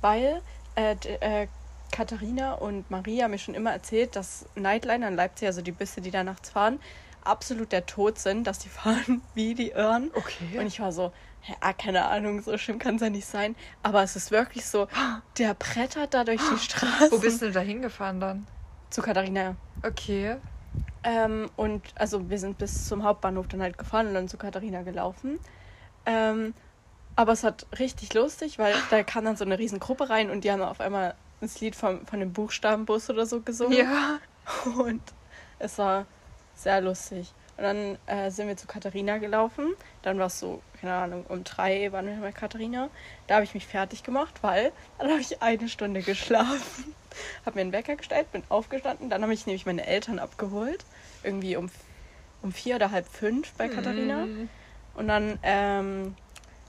weil äh, äh, Katharina und Maria mir schon immer erzählt, dass Nightliner in Leipzig, also die Busse, die da nachts fahren, absolut der Tod sind, dass die fahren wie die Irren. Okay. Und ich war so, ja, keine Ahnung, so schlimm kann es ja nicht sein. Aber es ist wirklich so, der brettert da durch die Straße. Wo bist du da hingefahren dann? Zu Katharina. Okay. Ähm, und also wir sind bis zum Hauptbahnhof dann halt gefahren und dann zu Katharina gelaufen. Ähm, aber es hat richtig lustig, weil da kam dann so eine riesen Gruppe rein und die haben auf einmal das Lied vom, von dem Buchstabenbus oder so gesungen. Ja. Und es war sehr lustig. Und dann äh, sind wir zu Katharina gelaufen. Dann war es so, keine Ahnung, um drei waren wir bei Katharina. Da habe ich mich fertig gemacht, weil dann habe ich eine Stunde geschlafen. habe mir einen Wecker gestellt, bin aufgestanden. Dann habe ich nämlich meine Eltern abgeholt. Irgendwie um, um vier oder halb fünf bei Katharina. Mm. Und dann ähm,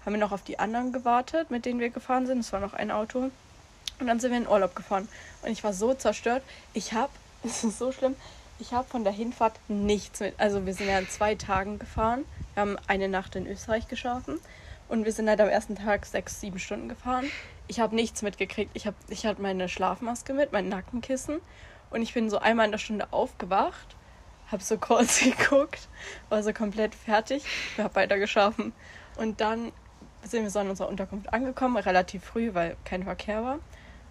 haben wir noch auf die anderen gewartet, mit denen wir gefahren sind. Es war noch ein Auto. Und dann sind wir in Urlaub gefahren. Und ich war so zerstört. Ich habe, es ist so schlimm, ich habe von der Hinfahrt nichts mit. Also wir sind ja in zwei Tagen gefahren. Wir haben eine Nacht in Österreich geschlafen. Und wir sind halt am ersten Tag sechs, sieben Stunden gefahren. Ich habe nichts mitgekriegt. Ich, hab, ich hatte meine Schlafmaske mit, mein Nackenkissen. Und ich bin so einmal in der Stunde aufgewacht, habe so kurz geguckt, war so komplett fertig, habe weiter geschlafen. Und dann sind wir so an unserer Unterkunft angekommen, relativ früh, weil kein Verkehr war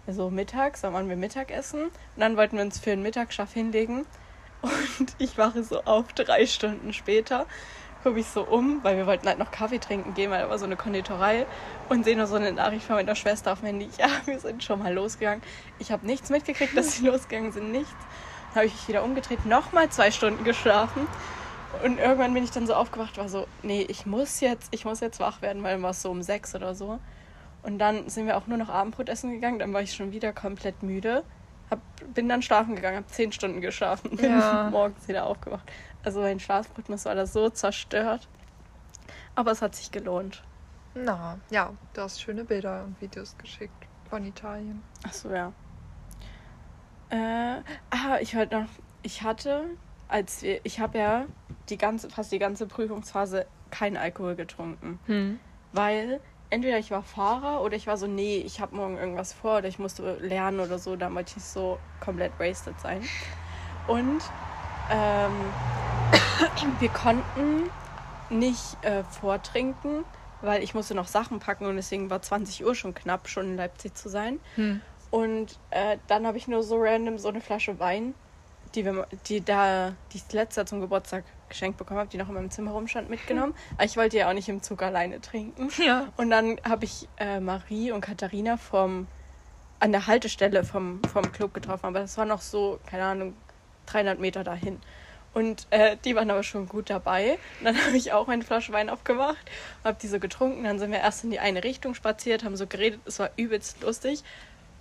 also mittags, dann waren wir Mittagessen und dann wollten wir uns für den Mittagsschaff hinlegen und ich wache so auf drei Stunden später, gucke ich so um, weil wir wollten halt noch Kaffee trinken gehen, weil da war so eine Konditorei und sehe nur so eine Nachricht von meiner Schwester auf dem Handy, ja, wir sind schon mal losgegangen. Ich habe nichts mitgekriegt, dass sie losgegangen sind, nichts. Dann habe ich mich wieder umgedreht, nochmal zwei Stunden geschlafen und irgendwann bin ich dann so aufgewacht, war so, nee, ich muss jetzt, ich muss jetzt wach werden, weil war es so um sechs oder so. Und dann sind wir auch nur noch Abendbrot essen gegangen. Dann war ich schon wieder komplett müde. Hab, bin dann schlafen gegangen, habe zehn Stunden geschlafen, bin ja. morgens wieder aufgewacht. Also mein Schlafrhythmus war da so zerstört. Aber es hat sich gelohnt. Na, ja, du hast schöne Bilder und Videos geschickt von Italien. Ach so, ja. Äh, ah, ich wollte noch, ich hatte, als wir, ich habe ja die ganze, fast die ganze Prüfungsphase keinen Alkohol getrunken. Hm. Weil entweder ich war Fahrer oder ich war so, nee, ich habe morgen irgendwas vor oder ich musste lernen oder so, da wollte ich so komplett wasted sein. Und ähm, wir konnten nicht äh, vortrinken, weil ich musste noch Sachen packen und deswegen war 20 Uhr schon knapp, schon in Leipzig zu sein. Hm. Und äh, dann habe ich nur so random so eine Flasche Wein die, wir, die da, die ich letzter zum Geburtstag geschenkt bekommen habe, die noch in meinem Zimmer rumstand, mitgenommen. Aber ich wollte ja auch nicht im Zug alleine trinken. Ja. Und dann habe ich äh, Marie und Katharina vom, an der Haltestelle vom, vom Club getroffen. Aber das war noch so, keine Ahnung, 300 Meter dahin. Und äh, die waren aber schon gut dabei. Und dann habe ich auch eine Flasche Wein aufgemacht, habe diese getrunken. Dann sind wir erst in die eine Richtung spaziert, haben so geredet. Es war übelst lustig.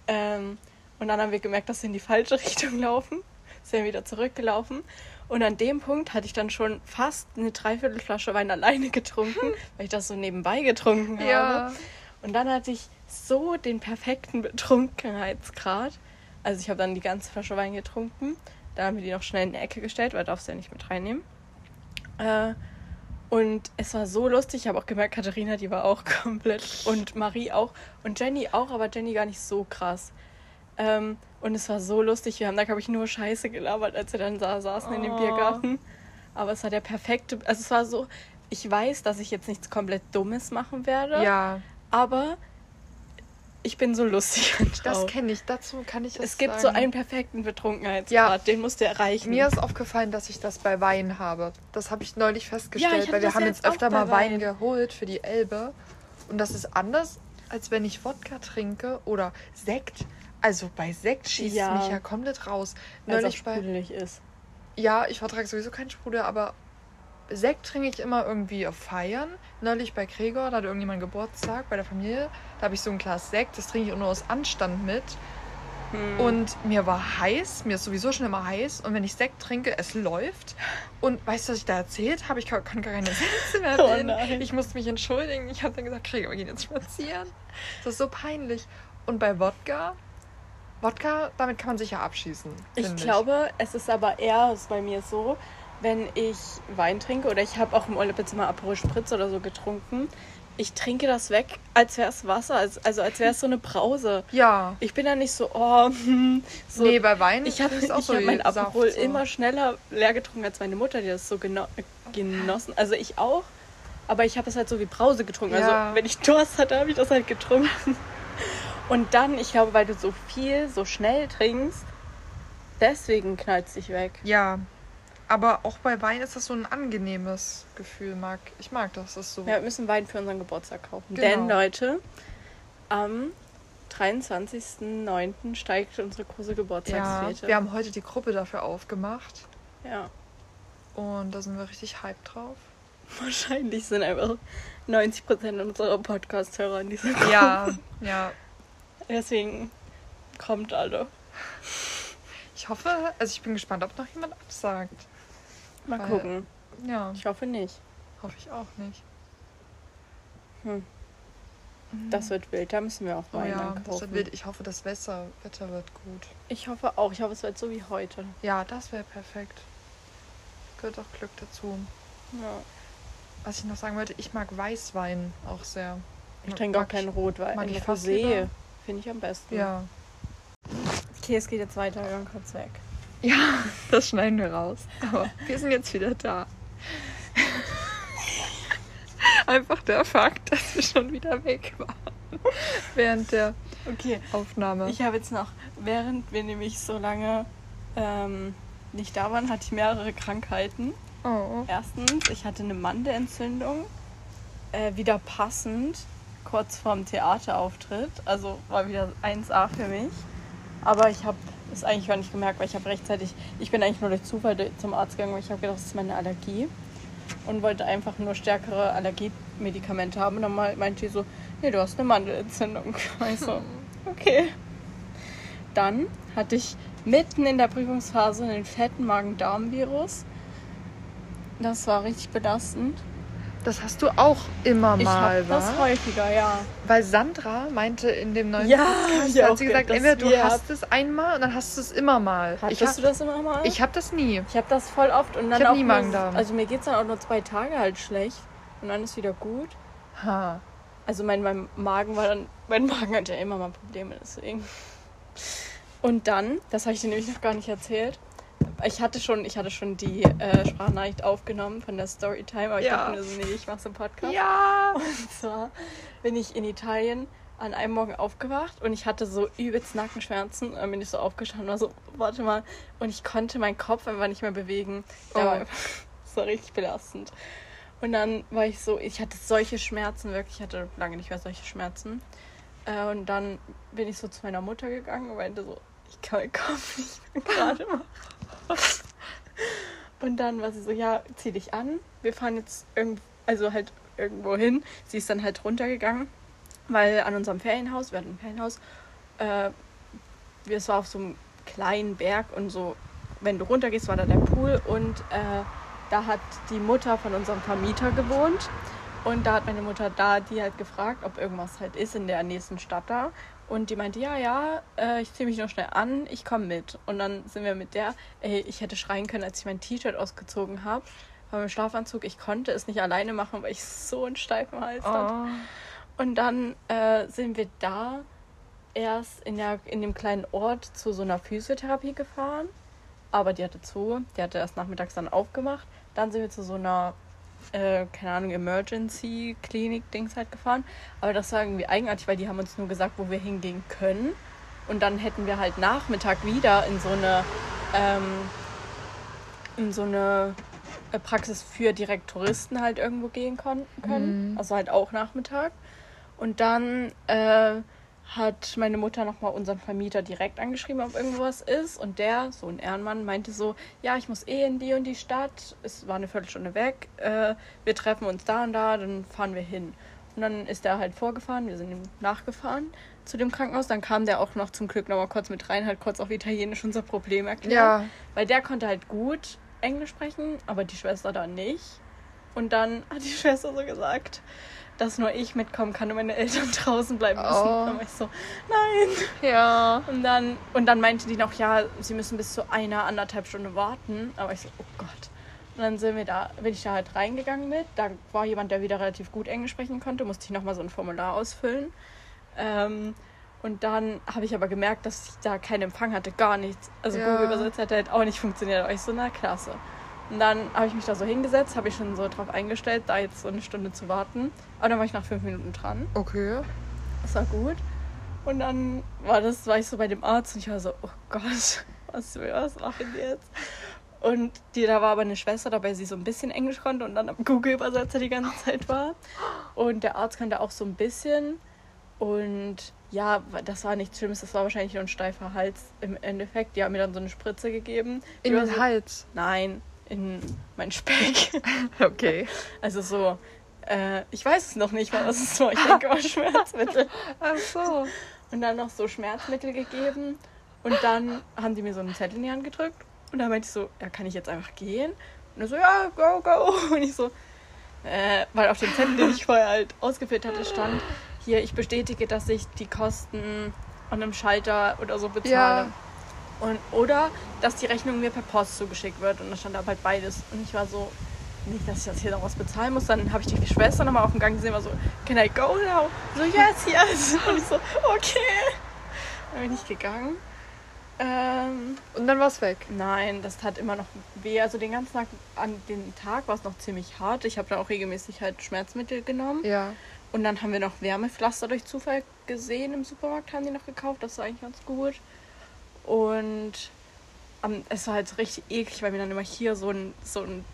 Ähm, und dann haben wir gemerkt, dass wir in die falsche Richtung laufen. Sind wieder zurückgelaufen. Und an dem Punkt hatte ich dann schon fast eine Dreiviertelflasche Wein alleine getrunken, weil ich das so nebenbei getrunken habe. Ja. Und dann hatte ich so den perfekten Betrunkenheitsgrad. Also ich habe dann die ganze Flasche Wein getrunken. Dann haben wir die noch schnell in die Ecke gestellt, weil darfst du ja nicht mit reinnehmen. Äh, und es war so lustig. Ich habe auch gemerkt, Katharina, die war auch komplett. Und Marie auch. Und Jenny auch, aber Jenny gar nicht so krass. Ähm, und es war so lustig. Wir haben da, glaube ich, nur Scheiße gelabert, als wir dann da saßen in dem Oh. Biergarten. Aber es war der perfekte. Also es war so. Ich weiß, dass ich jetzt nichts komplett Dummes machen werde. Ja, Aber ich bin so lustig und das kenne ich. Dazu kann ich das Es gibt so sagen. einen perfekten Betrunkenheitsgrad, Ja. den musst du erreichen. Mir ist aufgefallen, dass ich das bei Wein habe. Das habe ich neulich festgestellt, Ja, weil wir haben jetzt öfter mal Wein Wein. geholt für die Elbe. Und das ist anders, als wenn ich Wodka trinke oder Sekt. Also bei Sekt schießt Ja. mich ja komplett raus. weil es auch Neulich bei, sprudelig ist. ja, ich vertrage sowieso keinen Sprudel, aber Sekt trinke ich immer irgendwie auf Feiern. Neulich bei Gregor, da hatte irgendjemand Geburtstag bei der Familie. Da habe ich so ein Glas Sekt, das trinke ich auch nur aus Anstand mit. Hm. Und mir war heiß, mir ist sowieso schon immer heiß. Und wenn ich Sekt trinke, es läuft. Und weißt du, was ich da erzählt habe? Ich konnte gar keine Sätze mehr Oh reden. nein. ich musste mich entschuldigen. Ich habe dann gesagt, Gregor, wir gehen jetzt spazieren. Das ist so peinlich. Und bei Wodka, Wodka, damit kann man sich ja abschießen. ich glaube, es ist aber eher bei mir so, wenn ich Wein trinke oder ich habe auch im Urlaub jetzt mal Aperol Spritz oder so getrunken, ich trinke das weg, als wäre es Wasser, als, also als wäre es so eine Brause. Ja. Ich bin da nicht so, oh, hm, so. nee, bei Wein ich habe ist ich auch so hab mein wie Aperol so. immer schneller leer getrunken als meine Mutter, die das so geno genossen. Also ich auch, aber ich habe es halt so wie Brause getrunken. Ja. Also wenn ich Durst hatte, habe ich das halt getrunken. Und dann, ich glaube, weil du so viel, so schnell trinkst, deswegen knallt es dich weg. Ja. Aber auch bei Wein ist das so ein angenehmes Gefühl, mag. Ich mag das, das ist so. Ja, wir müssen Wein für unseren Geburtstag kaufen. Genau. Denn, Leute, am 23.09. steigt unsere große ja, Geburtstagsfete. wir haben heute die Gruppe dafür aufgemacht. ja. Und da sind wir richtig hyped drauf. Wahrscheinlich sind einfach 90% unserer Podcast-Hörer in dieser Gruppe. Ja, ja. Deswegen kommt alle. Ich hoffe, also ich bin gespannt, ob noch jemand absagt. Mal Weil- gucken. Ja, Ich hoffe nicht. hoffe ich auch nicht. Hm. Das wird wild. Da müssen wir auch Oh Wein ja, das wird wild. Ich hoffe, das Wetter, Wetter wird gut. Ich hoffe auch. Ich hoffe, es wird so wie heute. Ja, das wäre perfekt. Gehört auch Glück dazu. Ja. Was ich noch sagen wollte, ich mag Weißwein auch sehr. Ich trinke auch keinen Rotwein. mag ich Rosé. Finde ich am besten. Ja. Okay, es geht jetzt weiter. Dann kurz weg. Ja, das schneiden wir raus. Aber wir sind jetzt wieder da. Einfach der Fakt, dass wir schon wieder weg waren. Während der Okay. Aufnahme. Ich habe jetzt noch, während wir nämlich so lange ähm, nicht da waren, hatte ich mehrere Krankheiten. oh. Erstens, ich hatte eine Mandelentzündung. Äh, wieder passend, kurz vorm Theaterauftritt. Also war wieder 1A für mich. Aber ich habe es eigentlich gar nicht gemerkt, weil ich habe rechtzeitig, ich bin eigentlich nur durch Zufall zum Arzt gegangen, weil ich habe gedacht, das ist meine Allergie. Und wollte einfach nur stärkere Allergiemedikamente haben. Und dann meinte die so, nee, du hast eine Mandelentzündung. Ich so, okay. Dann hatte ich mitten in der Prüfungsphase einen fetten Magen-Darm-Virus. Das war richtig belastend. Das hast du auch immer Ich mal, habe das wa? häufiger, ja. Weil Sandra meinte in dem neuen Ja, Podcast, da hat sie gesagt, entweder du hast es einmal und dann hast du es immer mal. Hattest hab, du das immer mal? ich habe das nie. Ich habe das voll oft und dann Ich hab auch nie nur- Magen-Darm. Also mir geht's dann auch nur zwei Tage halt schlecht und dann ist wieder gut. Ha. Also mein, mein Magen war dann, mein Magen hat ja immer mal Probleme, deswegen. Und dann, das habe ich dir nämlich noch gar nicht erzählt. Ich hatte schon, ich hatte schon die äh, Sprachnachricht aufgenommen von der Storytime, aber ich Ja. dachte mir so, nee, ich mache so einen Podcast. Ja. Und zwar bin ich in Italien an einem Morgen aufgewacht und ich hatte so übelst Nackenschmerzen. Dann bin ich so aufgestanden und war so, warte mal. Und ich konnte meinen Kopf einfach nicht mehr bewegen. Oh. war das war richtig belastend. Und dann war ich so, ich hatte solche Schmerzen, wirklich, ich hatte lange nicht mehr solche Schmerzen. Äh, und dann bin ich so zu meiner Mutter gegangen und meinte so, ich kann Kopf nicht gerade machen. Und dann war sie so, ja, zieh dich an. Wir fahren jetzt irgend, also halt irgendwo hin. Sie ist dann halt runtergegangen, weil an unserem Ferienhaus, wir hatten ein Ferienhaus, äh, es war auf so einem kleinen Berg und so, wenn du runtergehst, war da der Pool und äh, da hat die Mutter von unserem Vermieter gewohnt. Und da hat meine Mutter da die halt gefragt, ob irgendwas halt ist in der nächsten Stadt da. Und die meinte, ja, ja, äh, ich ziehe mich noch schnell an, ich komme mit. Und dann sind wir mit der, ey, ich hätte schreien können, als ich mein T-Shirt ausgezogen habe. War im Schlafanzug, ich konnte es nicht alleine machen, weil ich so einen steifen Hals hatte. Oh. Und dann äh, sind wir da erst in, der, in dem kleinen Ort zu so einer Physiotherapie gefahren. Aber die hatte zu. Die hatte erst nachmittags dann aufgemacht. Dann sind wir zu so einer, äh, keine Ahnung, Emergency-Klinik-Dings halt gefahren. Aber das war irgendwie eigenartig, weil die haben uns nur gesagt, wo wir hingehen können. Und dann hätten wir halt Nachmittag wieder in so eine, ähm, in so eine äh, Praxis für direkt Touristen halt irgendwo gehen können. Mhm. Also halt auch Nachmittag. Und dann äh, hat meine Mutter nochmal unseren Vermieter direkt angeschrieben, ob irgendwas ist. Und der, so ein Ehrenmann, meinte so, ja, ich muss eh in die und die Stadt. Es war eine Viertelstunde weg. Äh, wir treffen uns da und da, dann fahren wir hin. Und dann ist er halt vorgefahren, wir sind ihm nachgefahren zu dem Krankenhaus. Dann kam der auch noch zum Glück nochmal kurz mit rein, hat kurz auf Italienisch unser Problem erklärt. Ja, Weil der konnte halt gut Englisch sprechen, aber die Schwester da nicht. Und dann hat die Schwester so gesagt, dass nur ich mitkommen kann und meine Eltern draußen bleiben müssen. Oh. Dann war ich so, nein. ja. Und dann, und dann meinte die noch, ja, sie müssen bis zu einer, anderthalb Stunde warten. Aber ich so, oh Gott. Und dann sind wir da, bin ich da halt reingegangen mit. Da war jemand, der wieder relativ gut Englisch sprechen konnte, musste ich nochmal so ein Formular ausfüllen. Ähm, und dann habe ich aber gemerkt, dass ich da keinen Empfang hatte, gar nichts. Also Ja. Google Übersetzer hat halt auch nicht funktioniert. War ich so, na klasse. Und dann habe ich mich da so hingesetzt, habe ich schon so drauf eingestellt, da jetzt so eine Stunde zu warten. Aber dann war ich nach fünf Minuten dran. Okay. Das war gut. Und dann war das, war ich so bei dem Arzt und ich war so, oh Gott, was, was machen wir jetzt? Und die, da war aber eine Schwester dabei, die so ein bisschen Englisch konnte und dann am Google-Übersetzer die ganze Zeit war. Und der Arzt kannte auch so ein bisschen. Und ja, das war nichts Schlimmes, das war wahrscheinlich nur ein steifer Hals im Endeffekt. Die haben mir dann so eine Spritze gegeben. In den so, Hals. Nein, in mein Speck. Okay. Also so, äh, ich weiß es noch nicht mal, was es war. Ich denke mal Schmerzmittel. Ach so. Und dann noch so Schmerzmittel gegeben. Und dann haben die mir so einen Zettel in die Hand gedrückt. Und dann meinte ich so, ja, kann ich jetzt einfach gehen? Und er so, ja, go, go. Und ich so, äh, weil auf dem Zettel, den ich vorher halt ausgefüllt hatte, stand, hier, ich bestätige, dass ich die Kosten an einem Schalter oder so bezahle. Ja. Und, oder, dass die Rechnung mir per Post zugeschickt wird. Und da stand aber halt beides. Und ich war so, nicht, dass ich das hier noch was bezahlen muss. Dann habe ich die Schwester nochmal auf dem Gang gesehen, war so, can I go now? So, yes, yes. Und ich so, okay. Dann bin ich gegangen. Ähm, Und dann war's weg. nein, das tat immer noch weh. Also den ganzen Tag, an den Tag war es noch ziemlich hart. Ich habe dann auch regelmäßig halt Schmerzmittel genommen. Ja. Und dann haben wir noch Wärmepflaster durch Zufall gesehen im Supermarkt, haben die noch gekauft. Das war eigentlich ganz gut. Und am, es war halt so richtig eklig, weil mir dann immer hier so ein, so ein,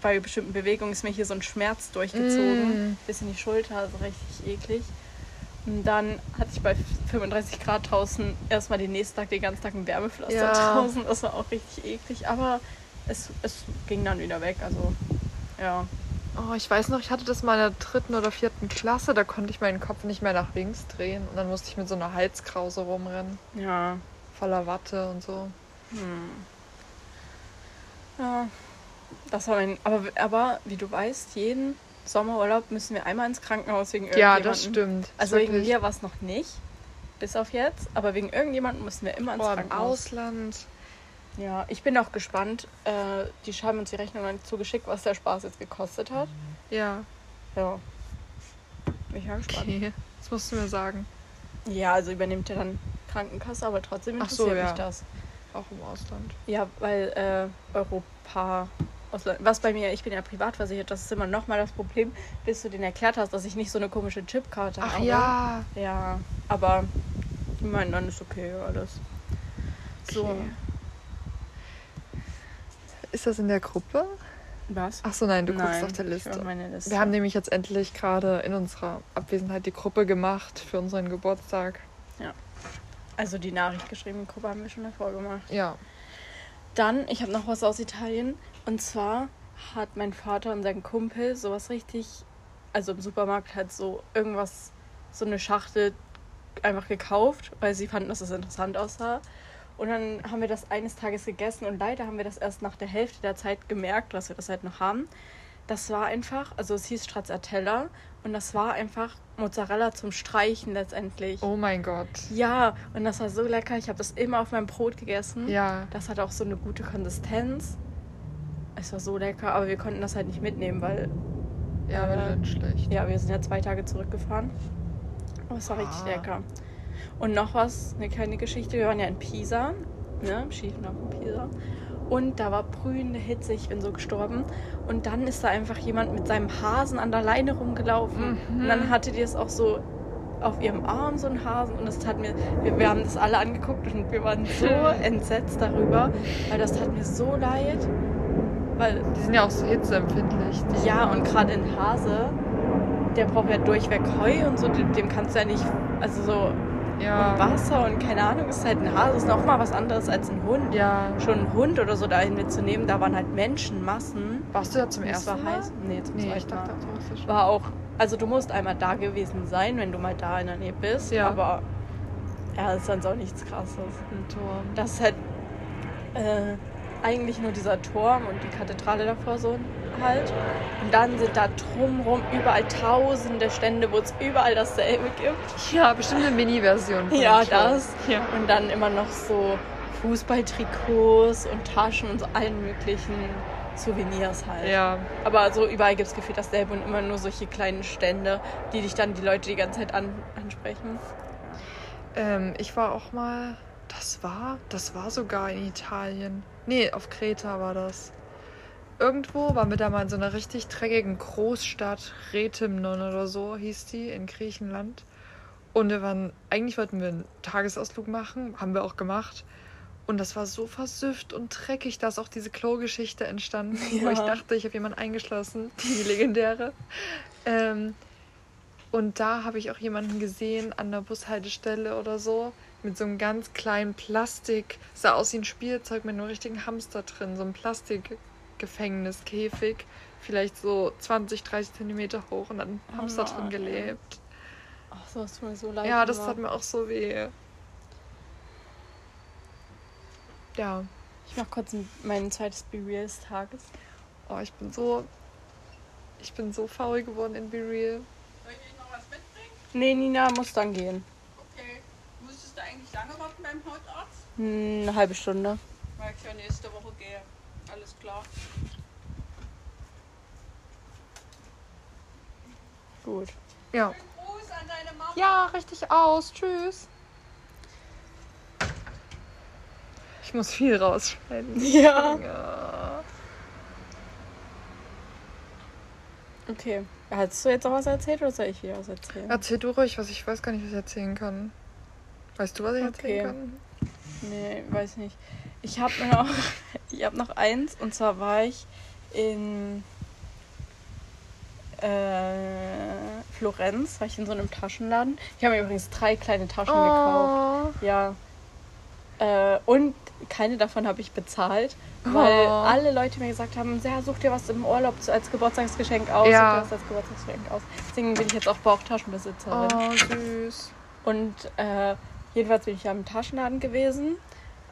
bei bestimmten Bewegungen ist mir hier so ein Schmerz durchgezogen. Mm. Bis in die Schulter, also richtig eklig. Und dann hatte ich bei 35 Grad draußen erstmal den nächsten Tag den ganzen Tag ein Wärmepflaster Ja. draußen. Das war auch richtig eklig. Aber es, es ging dann wieder weg. Also, ja. Oh, ich weiß noch, ich hatte das mal in der dritten oder vierten Klasse, da konnte ich meinen Kopf nicht mehr nach links drehen und dann musste ich mit so einer Halskrause rumrennen. Ja. Voller Watte und so. Hm. Ja, das war mein. Aber, aber wie du weißt, jeden Sommerurlaub müssen wir einmal ins Krankenhaus wegen Ja, irgendjemandem. das stimmt. Also wegen Wirklich. mir war es noch nicht, bis auf jetzt. Aber wegen irgendjemandem mussten wir immer ins im Krankenhaus. Ausland. Ja, ich bin auch gespannt. Äh, die haben uns die Rechnung nicht zugeschickt, was der Spaß jetzt gekostet hat. Ja, Ja. Bin ich mal gespannt. okay. Das musst du mir sagen. Ja, also übernimmt ja dann Krankenkasse, aber trotzdem interessiert so, ja. mich das. Auch im Ausland. Ja, weil äh, Europa Ausland. Was bei mir, ich bin ja privat versichert, das ist immer nochmal das Problem, bis du den erklärt hast, dass ich nicht so eine komische Chipkarte Ach habe. ja. Ja, aber ich meine, dann ist okay alles. So. Okay. Ist das in der Gruppe? Was? Ach so, nein, du guckst Nein, auf der Liste. Liste. Wir haben nämlich jetzt endlich gerade in unserer Abwesenheit die Gruppe gemacht für unseren Geburtstag. Also die Nachricht geschrieben, Gruppe haben wir schon davor gemacht. Ja. Dann, ich habe noch was aus Italien. Und zwar hat mein Vater und sein Kumpel sowas richtig, also im Supermarkt halt so irgendwas, so eine Schachtel einfach gekauft, weil sie fanden, dass es interessant aussah. Und dann haben wir das eines Tages gegessen und leider haben wir das erst nach der Hälfte der Zeit gemerkt, dass wir das halt noch haben. Das war einfach, also es hieß Stracciatella und das war einfach Mozzarella zum Streichen letztendlich. Oh mein Gott. Ja, und das war so lecker. Ich habe das immer auf meinem Brot gegessen. Ja. Das hat auch so eine gute Konsistenz. Es war so lecker, aber wir konnten das halt nicht mitnehmen, weil Ja, Äh, wird schlecht. ja, wir sind ja zwei Tage zurückgefahren. Aber es war richtig Ah. lecker. Und noch was, eine kleine Geschichte. Wir waren ja in Pisa, ne, im Skiflachen Pisa. Und da war brühende Hitze, ich bin so gestorben. Und dann ist da einfach jemand mit seinem Hasen an der Leine rumgelaufen. Mhm. Und dann hatte die es auch so auf ihrem Arm, so ein Hasen. Und das tat mir, wir, wir haben das alle angeguckt und wir waren so entsetzt darüber, weil das tat mir so leid. Weil Die sind ja auch so hitzeempfindlich. Ja, und gerade ein Hase, der braucht ja durchweg Heu und so, dem, dem kannst du ja nicht, also so ja. und Wasser und keine Ahnung, ist halt ein Hase, ist noch mal was anderes als ein Hund. Ja. Schon ein Hund oder so dahin mitzunehmen, da waren halt Menschenmassen. Warst du da zum ersten war Mal? heiß. Nee, zum Nee, ich zweiten Mal. dachte, du warst ja schon. War auch, also du musst einmal da gewesen sein, wenn du mal da in der Nähe bist, Ja. aber ja, ist sonst auch nichts krasses. ein Turm. Das ist halt äh, eigentlich nur dieser Turm und die Kathedrale davor so halt. Und dann sind da drumrum überall tausende Stände, wo es überall dasselbe gibt. Ja, bestimmt eine Mini-Version. von Ja, das. Ja. Und dann immer noch so Fußballtrikots und Taschen und so allen möglichen Souvenirs halt. Ja. Aber so überall gibt es gefühlt dasselbe und immer nur solche kleinen Stände, die dich dann die Leute die ganze Zeit an, ansprechen. Ähm, ich war auch mal. Das war. Das war sogar in Italien. Nee, auf Kreta war das. Irgendwo waren wir da mal in so einer richtig dreckigen Großstadt. Rethymnon oder so hieß die in Griechenland. Und wir waren. Eigentlich wollten wir einen Tagesausflug machen. Haben wir auch gemacht. Und das war so versüfft und dreckig, da ist auch diese Klo-Geschichte entstanden, wo Ja. ich dachte, ich habe jemanden eingeschlossen, die legendäre. Ähm, und da habe ich auch jemanden gesehen an der Bushaltestelle oder so mit so einem ganz kleinen Plastik, sah aus wie ein Spielzeug mit einem richtigen Hamster drin, so ein Plastikgefängniskäfig, vielleicht so 20, 30 Zentimeter hoch und hat ein Oh Hamster drin gelebt. Ach, so tut mir so leid. Ja, das tat mir auch so weh. Ja, Ich mach kurz ein- mein zweites Be Real des Tages. oh, ich bin so, ich bin so faul geworden in Be Real. Soll ich noch was mitbringen? Nee, Nina muss dann gehen. Okay. Musstest du eigentlich lange warten beim Hautarzt? Hm, Eine halbe Stunde. Weil ich ja nächste Woche gehe. Alles klar. Gut. Ja. Gruß an deine Mama. Ja, richtig aus. Tschüss. Ich muss viel rausschneiden. Ja. Ja. Okay. Hast du jetzt noch was erzählt oder soll ich wieder was erzählen? Erzähl du ruhig was. Ich weiß gar nicht, was ich erzählen kann. Weißt du, was ich Okay. erzählen kann? Nee, weiß nicht. Ich habe noch, ich hab noch eins und zwar war ich in äh, Florenz, war ich in so einem Taschenladen. Ich habe mir übrigens drei kleine Taschen gekauft. Oh. Ja. Äh, und keine davon habe ich bezahlt, weil Oh. alle Leute mir gesagt haben, ja, such dir was im Urlaub als Geburtstagsgeschenk aus. Ja. Such dir was als Geburtstagsgeschenk aus. Deswegen bin ich jetzt auch Bauchtaschenbesitzerin. oh, süß. Und äh, jedenfalls bin ich ja im Taschenladen gewesen.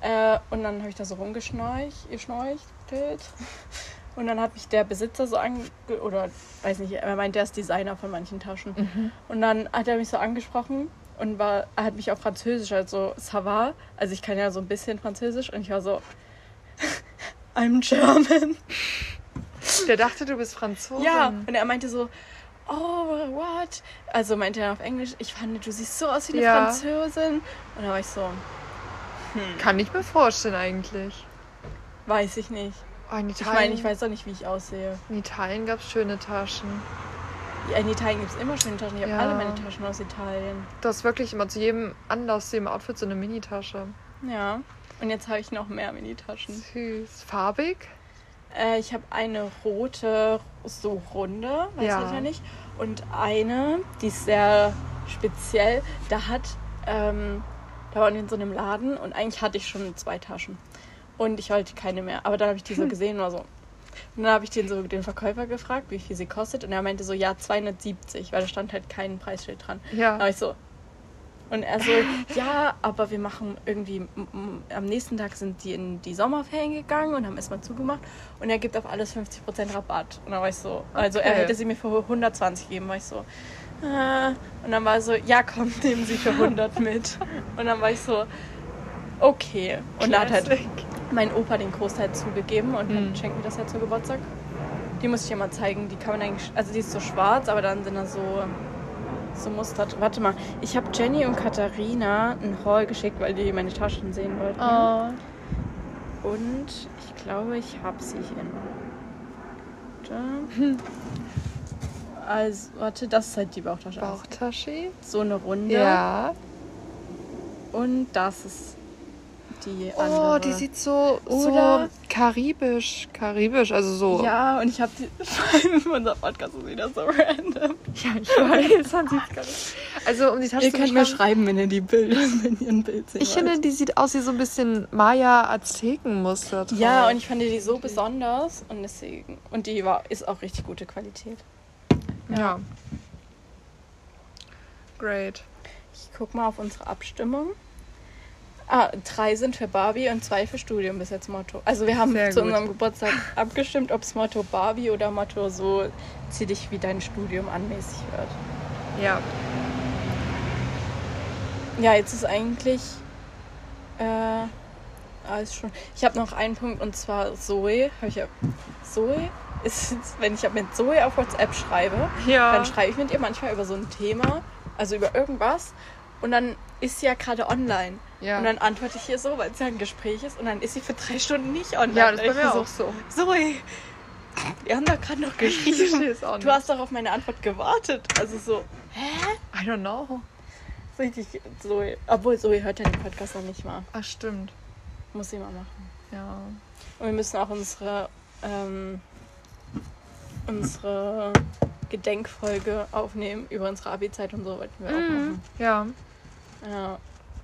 Äh, und dann habe ich da so rumgeschnorcht, geschnorchtelt. Und dann hat mich der Besitzer so ange... Oder, weiß nicht, er meint, der ist Designer von manchen Taschen. Mhm. Und dann hat er mich so angesprochen und war, er hat mich auf Französisch, also ça va. Also ich kann ja so ein bisschen Französisch. Und ich war so... I'm German. Der dachte, du bist Franzose. Ja, und er meinte so, oh, what? Also meinte er auf Englisch, ich fand, du siehst so aus wie eine Ja. Französin. Und da war ich so, hm, Kann ich mir vorstellen eigentlich. weiß ich nicht. Oh, in Ich Italien, meine, ich weiß auch nicht, wie ich aussehe. in Italien gab es schöne Taschen. Ja, in Italien gibt es immer schöne Taschen. Ich habe Ja. alle meine Taschen aus Italien. Du hast wirklich immer zu jedem Anlass, zu jedem Outfit so eine Mini-Tasche. Ja. Und jetzt habe ich noch mehr Mini-Taschen. Süß. Farbig? Äh, ich habe eine rote, so runde, weiß Ja. ich ja nicht. Und eine, die ist sehr speziell. Da hat, ähm, da waren wir in so einem Laden und eigentlich hatte ich schon zwei Taschen. Und ich wollte keine mehr. Aber dann habe ich die so Hm. gesehen und war so. Und dann habe ich den so den Verkäufer gefragt, wie viel sie kostet. Und er meinte so, ja, 270, weil da stand halt kein Preisschild dran. Ja. Da war ich so. Und er so, ja, aber wir machen irgendwie, am nächsten Tag sind die in die Sommerferien gegangen und haben erstmal zugemacht und er gibt auf alles 50% Rabatt. Und dann war ich so, also er Okay. hätte sie mir für 120 gegeben, war ich so, äh, und dann war er so, ja komm, nehmen Sie für 100 mit. Und dann war ich so, okay. Und da hat halt Classic. Mein Opa den Großteil zugegeben und Mhm. schenkt mir das halt zum Geburtstag. Die muss ich dir mal zeigen. Die kann man eigentlich. Also die ist so schwarz, aber dann sind da so, so mustert. Warte mal, ich habe Jenny und Katharina einen Haul geschickt, weil die meine Taschen sehen wollten. Oh. Und ich glaube, ich habe sie hier noch. Da. Also, warte, das ist halt die Bauchtasche. Bauchtasche? So eine runde. Ja. Und das ist die andere. Oh, die sieht so, so karibisch, karibisch, also so. Ja, und ich habe die. unser Podcast ist wieder so random. ja ich weiß. man sieht's gar nicht. Also um die Tasche Ihr könnt mir schreiben, wenn ihr die Bilder, wenn ihr ein Bild sehen ich finde, die sieht aus wie so ein bisschen Maya-Azteken-Muster. Ja, und ich fand die so besonders und deswegen. Und die war, ist auch richtig gute Qualität. Ja. Great. Ich guck mal auf unsere Abstimmung. Ah, drei sind für Barbie und zwei für Studium bis jetzt Motto. Also wir haben Sehr zu gut. unserem Geburtstag abgestimmt, ob es Motto Barbie oder Motto so zieh dich wie dein Studium anmäßig wird. Ja. Ja, jetzt ist eigentlich äh, alles schon. Ich habe noch einen Punkt und zwar Zoe. Hab ich ja, Zoe ist, wenn ich mit Zoe auf WhatsApp schreibe, Ja. dann schreibe ich mit ihr manchmal über so ein Thema, also über irgendwas. Und dann ist sie ja gerade online. ja. Und dann antworte ich ihr so, weil es ja ein Gespräch ist. Und dann ist sie für drei Stunden nicht online. ja, das bei Ich mir so, auch so. Zoe, wir haben doch gerade noch geschrieben. Du hast doch auf meine Antwort gewartet. Also so, I don't know. so richtig Zoe. Obwohl Zoe hört ja den Podcast noch nicht mal. Ach, stimmt. Muss sie mal machen. Ja. Und wir müssen auch unsere, ähm, unsere Gedenkfolge aufnehmen über unsere Abi-Zeit und so wollten wir auch Mhm. machen. Ja. Ja,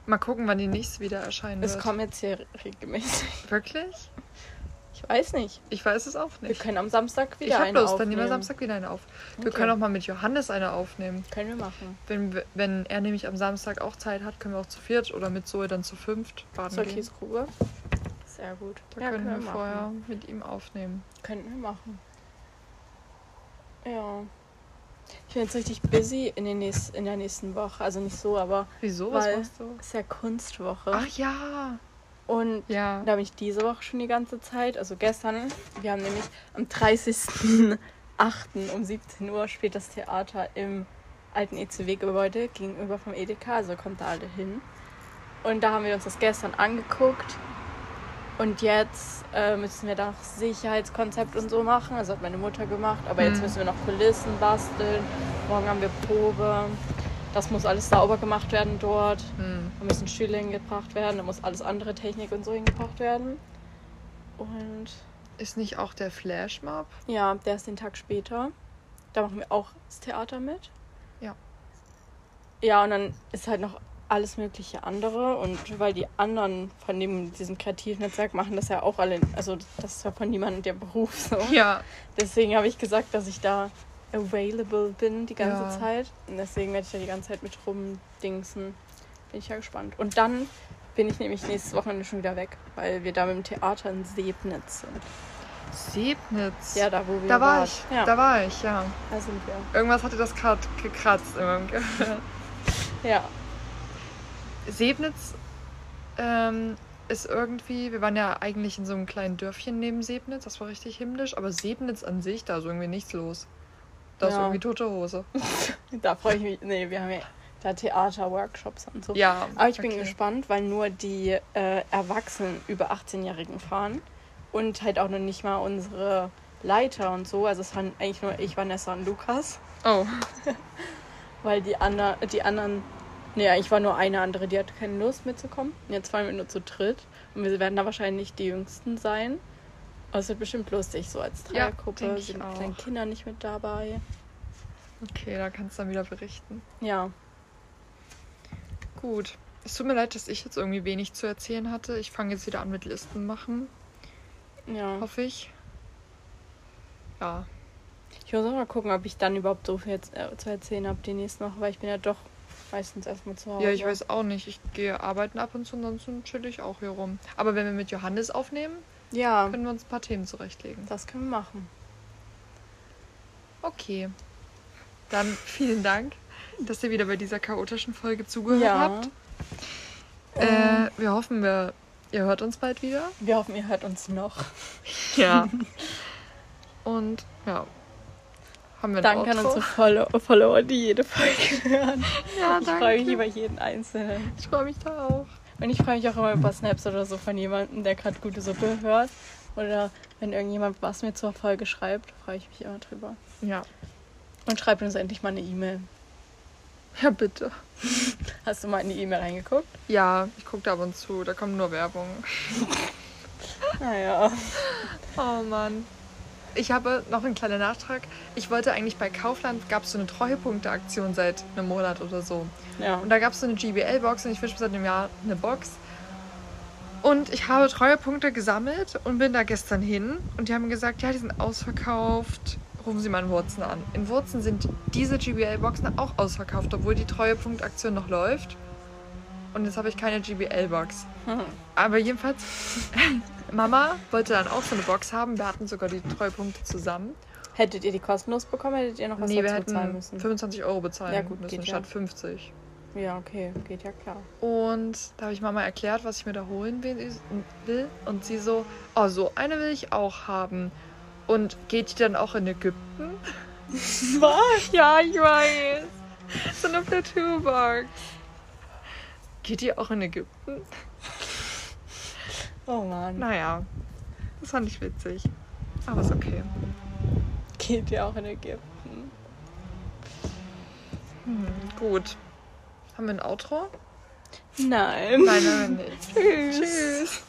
Mal gucken, wann die nächste wieder erscheinen es wird. kommen jetzt hier regelmäßig. Wirklich? Ich weiß nicht. Ich weiß es auch Wir nicht. können am Samstag wieder Ich habe eine Lust, dann aufnehmen. nehmen wir Samstag wieder eine auf. Wir Okay. können auch mal mit Johannes eine aufnehmen. Können wir machen. Wenn, wir- wenn er nämlich am Samstag auch Zeit hat, können wir auch zu viert oder mit Zoe dann zu fünft baden Zur gehen. Kiesgrube. Sehr gut. Da Ja, können wir machen. vorher mit ihm aufnehmen. Könnten wir machen. Ja. Ich bin jetzt richtig busy in, den nächsten, in der nächsten Woche. Also nicht so, aber Wieso? Was machst du? es ist ja Kunstwoche. Ach ja. Und Ja. da bin ich diese Woche schon die ganze Zeit. Also gestern. Wir haben nämlich am 30.08. um 17 Uhr spielt das Theater im alten ECW-Gebäude gegenüber vom Edeka. Also kommt da alle hin. Und da haben wir uns das gestern angeguckt. Und jetzt äh, müssen wir da noch Sicherheitskonzept und so machen. Also hat meine Mutter gemacht. Aber jetzt Mhm. müssen wir noch Kulissen basteln. Morgen haben wir Probe. Das muss alles sauber gemacht werden dort. Hm. Da müssen Stühle hingebracht werden. Da muss alles andere Technik und so hingebracht werden. Und Ist nicht auch der Flashmob? ja, der ist den Tag später. Da machen wir auch das Theater mit. Ja. Ja, und dann ist halt noch alles mögliche andere. Und weil die anderen von dem, diesem Kreativnetzwerk machen das ja auch alle, also das ist ja von niemandem der Beruf so. Ja. Deswegen habe ich gesagt, dass ich da available bin die ganze Ja. Zeit. Und deswegen werde ich da die ganze Zeit mit rumdingsen. Bin ich ja gespannt. Und dann bin ich nämlich nächstes Wochenende schon wieder weg, weil wir da mit dem Theater in Sebnitz sind. Sebnitz. Ja, da wo wir da war wart. ich. Ja, Da war ich, ja. da sind wir. Irgendwas hatte das gerade gekratzt in meinem Gehirn. Ja. Sebnitz ähm, ist irgendwie, wir waren ja eigentlich in so einem kleinen Dörfchen neben Sebnitz, das war richtig himmlisch, aber Sebnitz an sich, da ist irgendwie nichts los. Da ist Ja. irgendwie tote Hose. Da freue ich mich. Nee, wir haben ja da Theater-Workshops und so. Ja. Aber ich bin okay. gespannt, weil nur die äh, Erwachsenen über 18-Jährigen fahren. Und halt auch noch nicht mal unsere Leiter und so. Also es waren eigentlich nur ich, Vanessa und Lukas. Oh. Weil die, ander, die anderen. Nee, eigentlich war nur eine andere, die hatte keine Lust mitzukommen. Jetzt waren wir nur zu dritt. Und wir werden da wahrscheinlich die Jüngsten sein. Aber es wird bestimmt lustig, so als Ja, Dreiergruppe. ich sind auch. kleine Kinder nicht mit dabei. Okay, da kannst du dann wieder berichten. Ja. Gut. Es tut mir leid, dass ich jetzt irgendwie wenig zu erzählen hatte. Ich fange jetzt wieder an mit Listen machen, Ja. hoffe ich. Ja. Ich muss auch mal gucken, ob ich dann überhaupt so viel jetzt, äh, zu erzählen habe die nächste Woche, weil ich bin ja doch meistens erstmal zu Hause. Ja, ich weiß auch nicht. Ich gehe arbeiten ab und zu, ansonsten chill ich auch hier rum. Aber wenn wir mit Johannes aufnehmen, Ja, können wir uns ein paar Themen zurechtlegen. das können wir machen. Okay. Dann vielen Dank, dass ihr wieder bei dieser chaotischen Folge zugehört Ja. habt. Ähm. Äh, wir hoffen, wir, ihr hört uns bald wieder. Wir hoffen, ihr hört uns noch. Ja. Und ja. Haben wir Danke an unsere Follow Follower, die jede Folge hören. Ja, ich danke. freue mich über jeden Einzelnen. Ich freue mich da auch. Und ich freue mich auch immer über Snaps oder so von jemandem, der gerade gute Suppe hört. Oder wenn irgendjemand was mir zur Folge schreibt, freue ich mich immer drüber. Ja. Und schreibt uns endlich mal eine E-Mail. Ja, bitte. Hast du mal in die E-Mail reingeguckt? Ja, ich gucke da ab und zu. Da kommt nur Werbung. Naja. Oh Mann. Ich habe noch einen kleinen Nachtrag. Ich wollte eigentlich bei Kaufland, gab es so eine Treuepunkte-Aktion seit einem Monat oder so. Ja. Und da gab es so eine GBL-Box und ich wünsche mir seit einem Jahr eine Box. Und ich habe Treuepunkte gesammelt und bin da gestern hin und die haben gesagt, ja, die sind ausverkauft. Rufen Sie mal in Wurzen an. In Wurzen sind diese GBL-Boxen auch ausverkauft, obwohl die Treuepunkt-Aktion noch läuft. Und jetzt habe ich keine GBL-Box. Hm. Aber jedenfalls, Mama wollte dann auch so eine Box haben. Wir hatten sogar die Treuepunkte zusammen. Hättet ihr die kostenlos bekommen, hättet ihr noch was nee, wir dazu bezahlen hätten müssen. 25 Euro bezahlen Ja, gut, müssen geht statt ja. 50. Ja, okay, geht ja klar. Und da habe ich Mama erklärt, was ich mir da holen will. will. Und sie so, oh, so eine will ich auch haben. Und geht die dann auch in Ägypten? Was? Ja, ich weiß. So eine Tattoo-Box. Geht die auch in Ägypten? Oh Mann. Naja, das fand ich witzig. Aber ist okay. Geht ja auch in Ägypten. Hm, gut. Haben wir ein Outro? Nein. Nein, nein, nicht. Tschüss.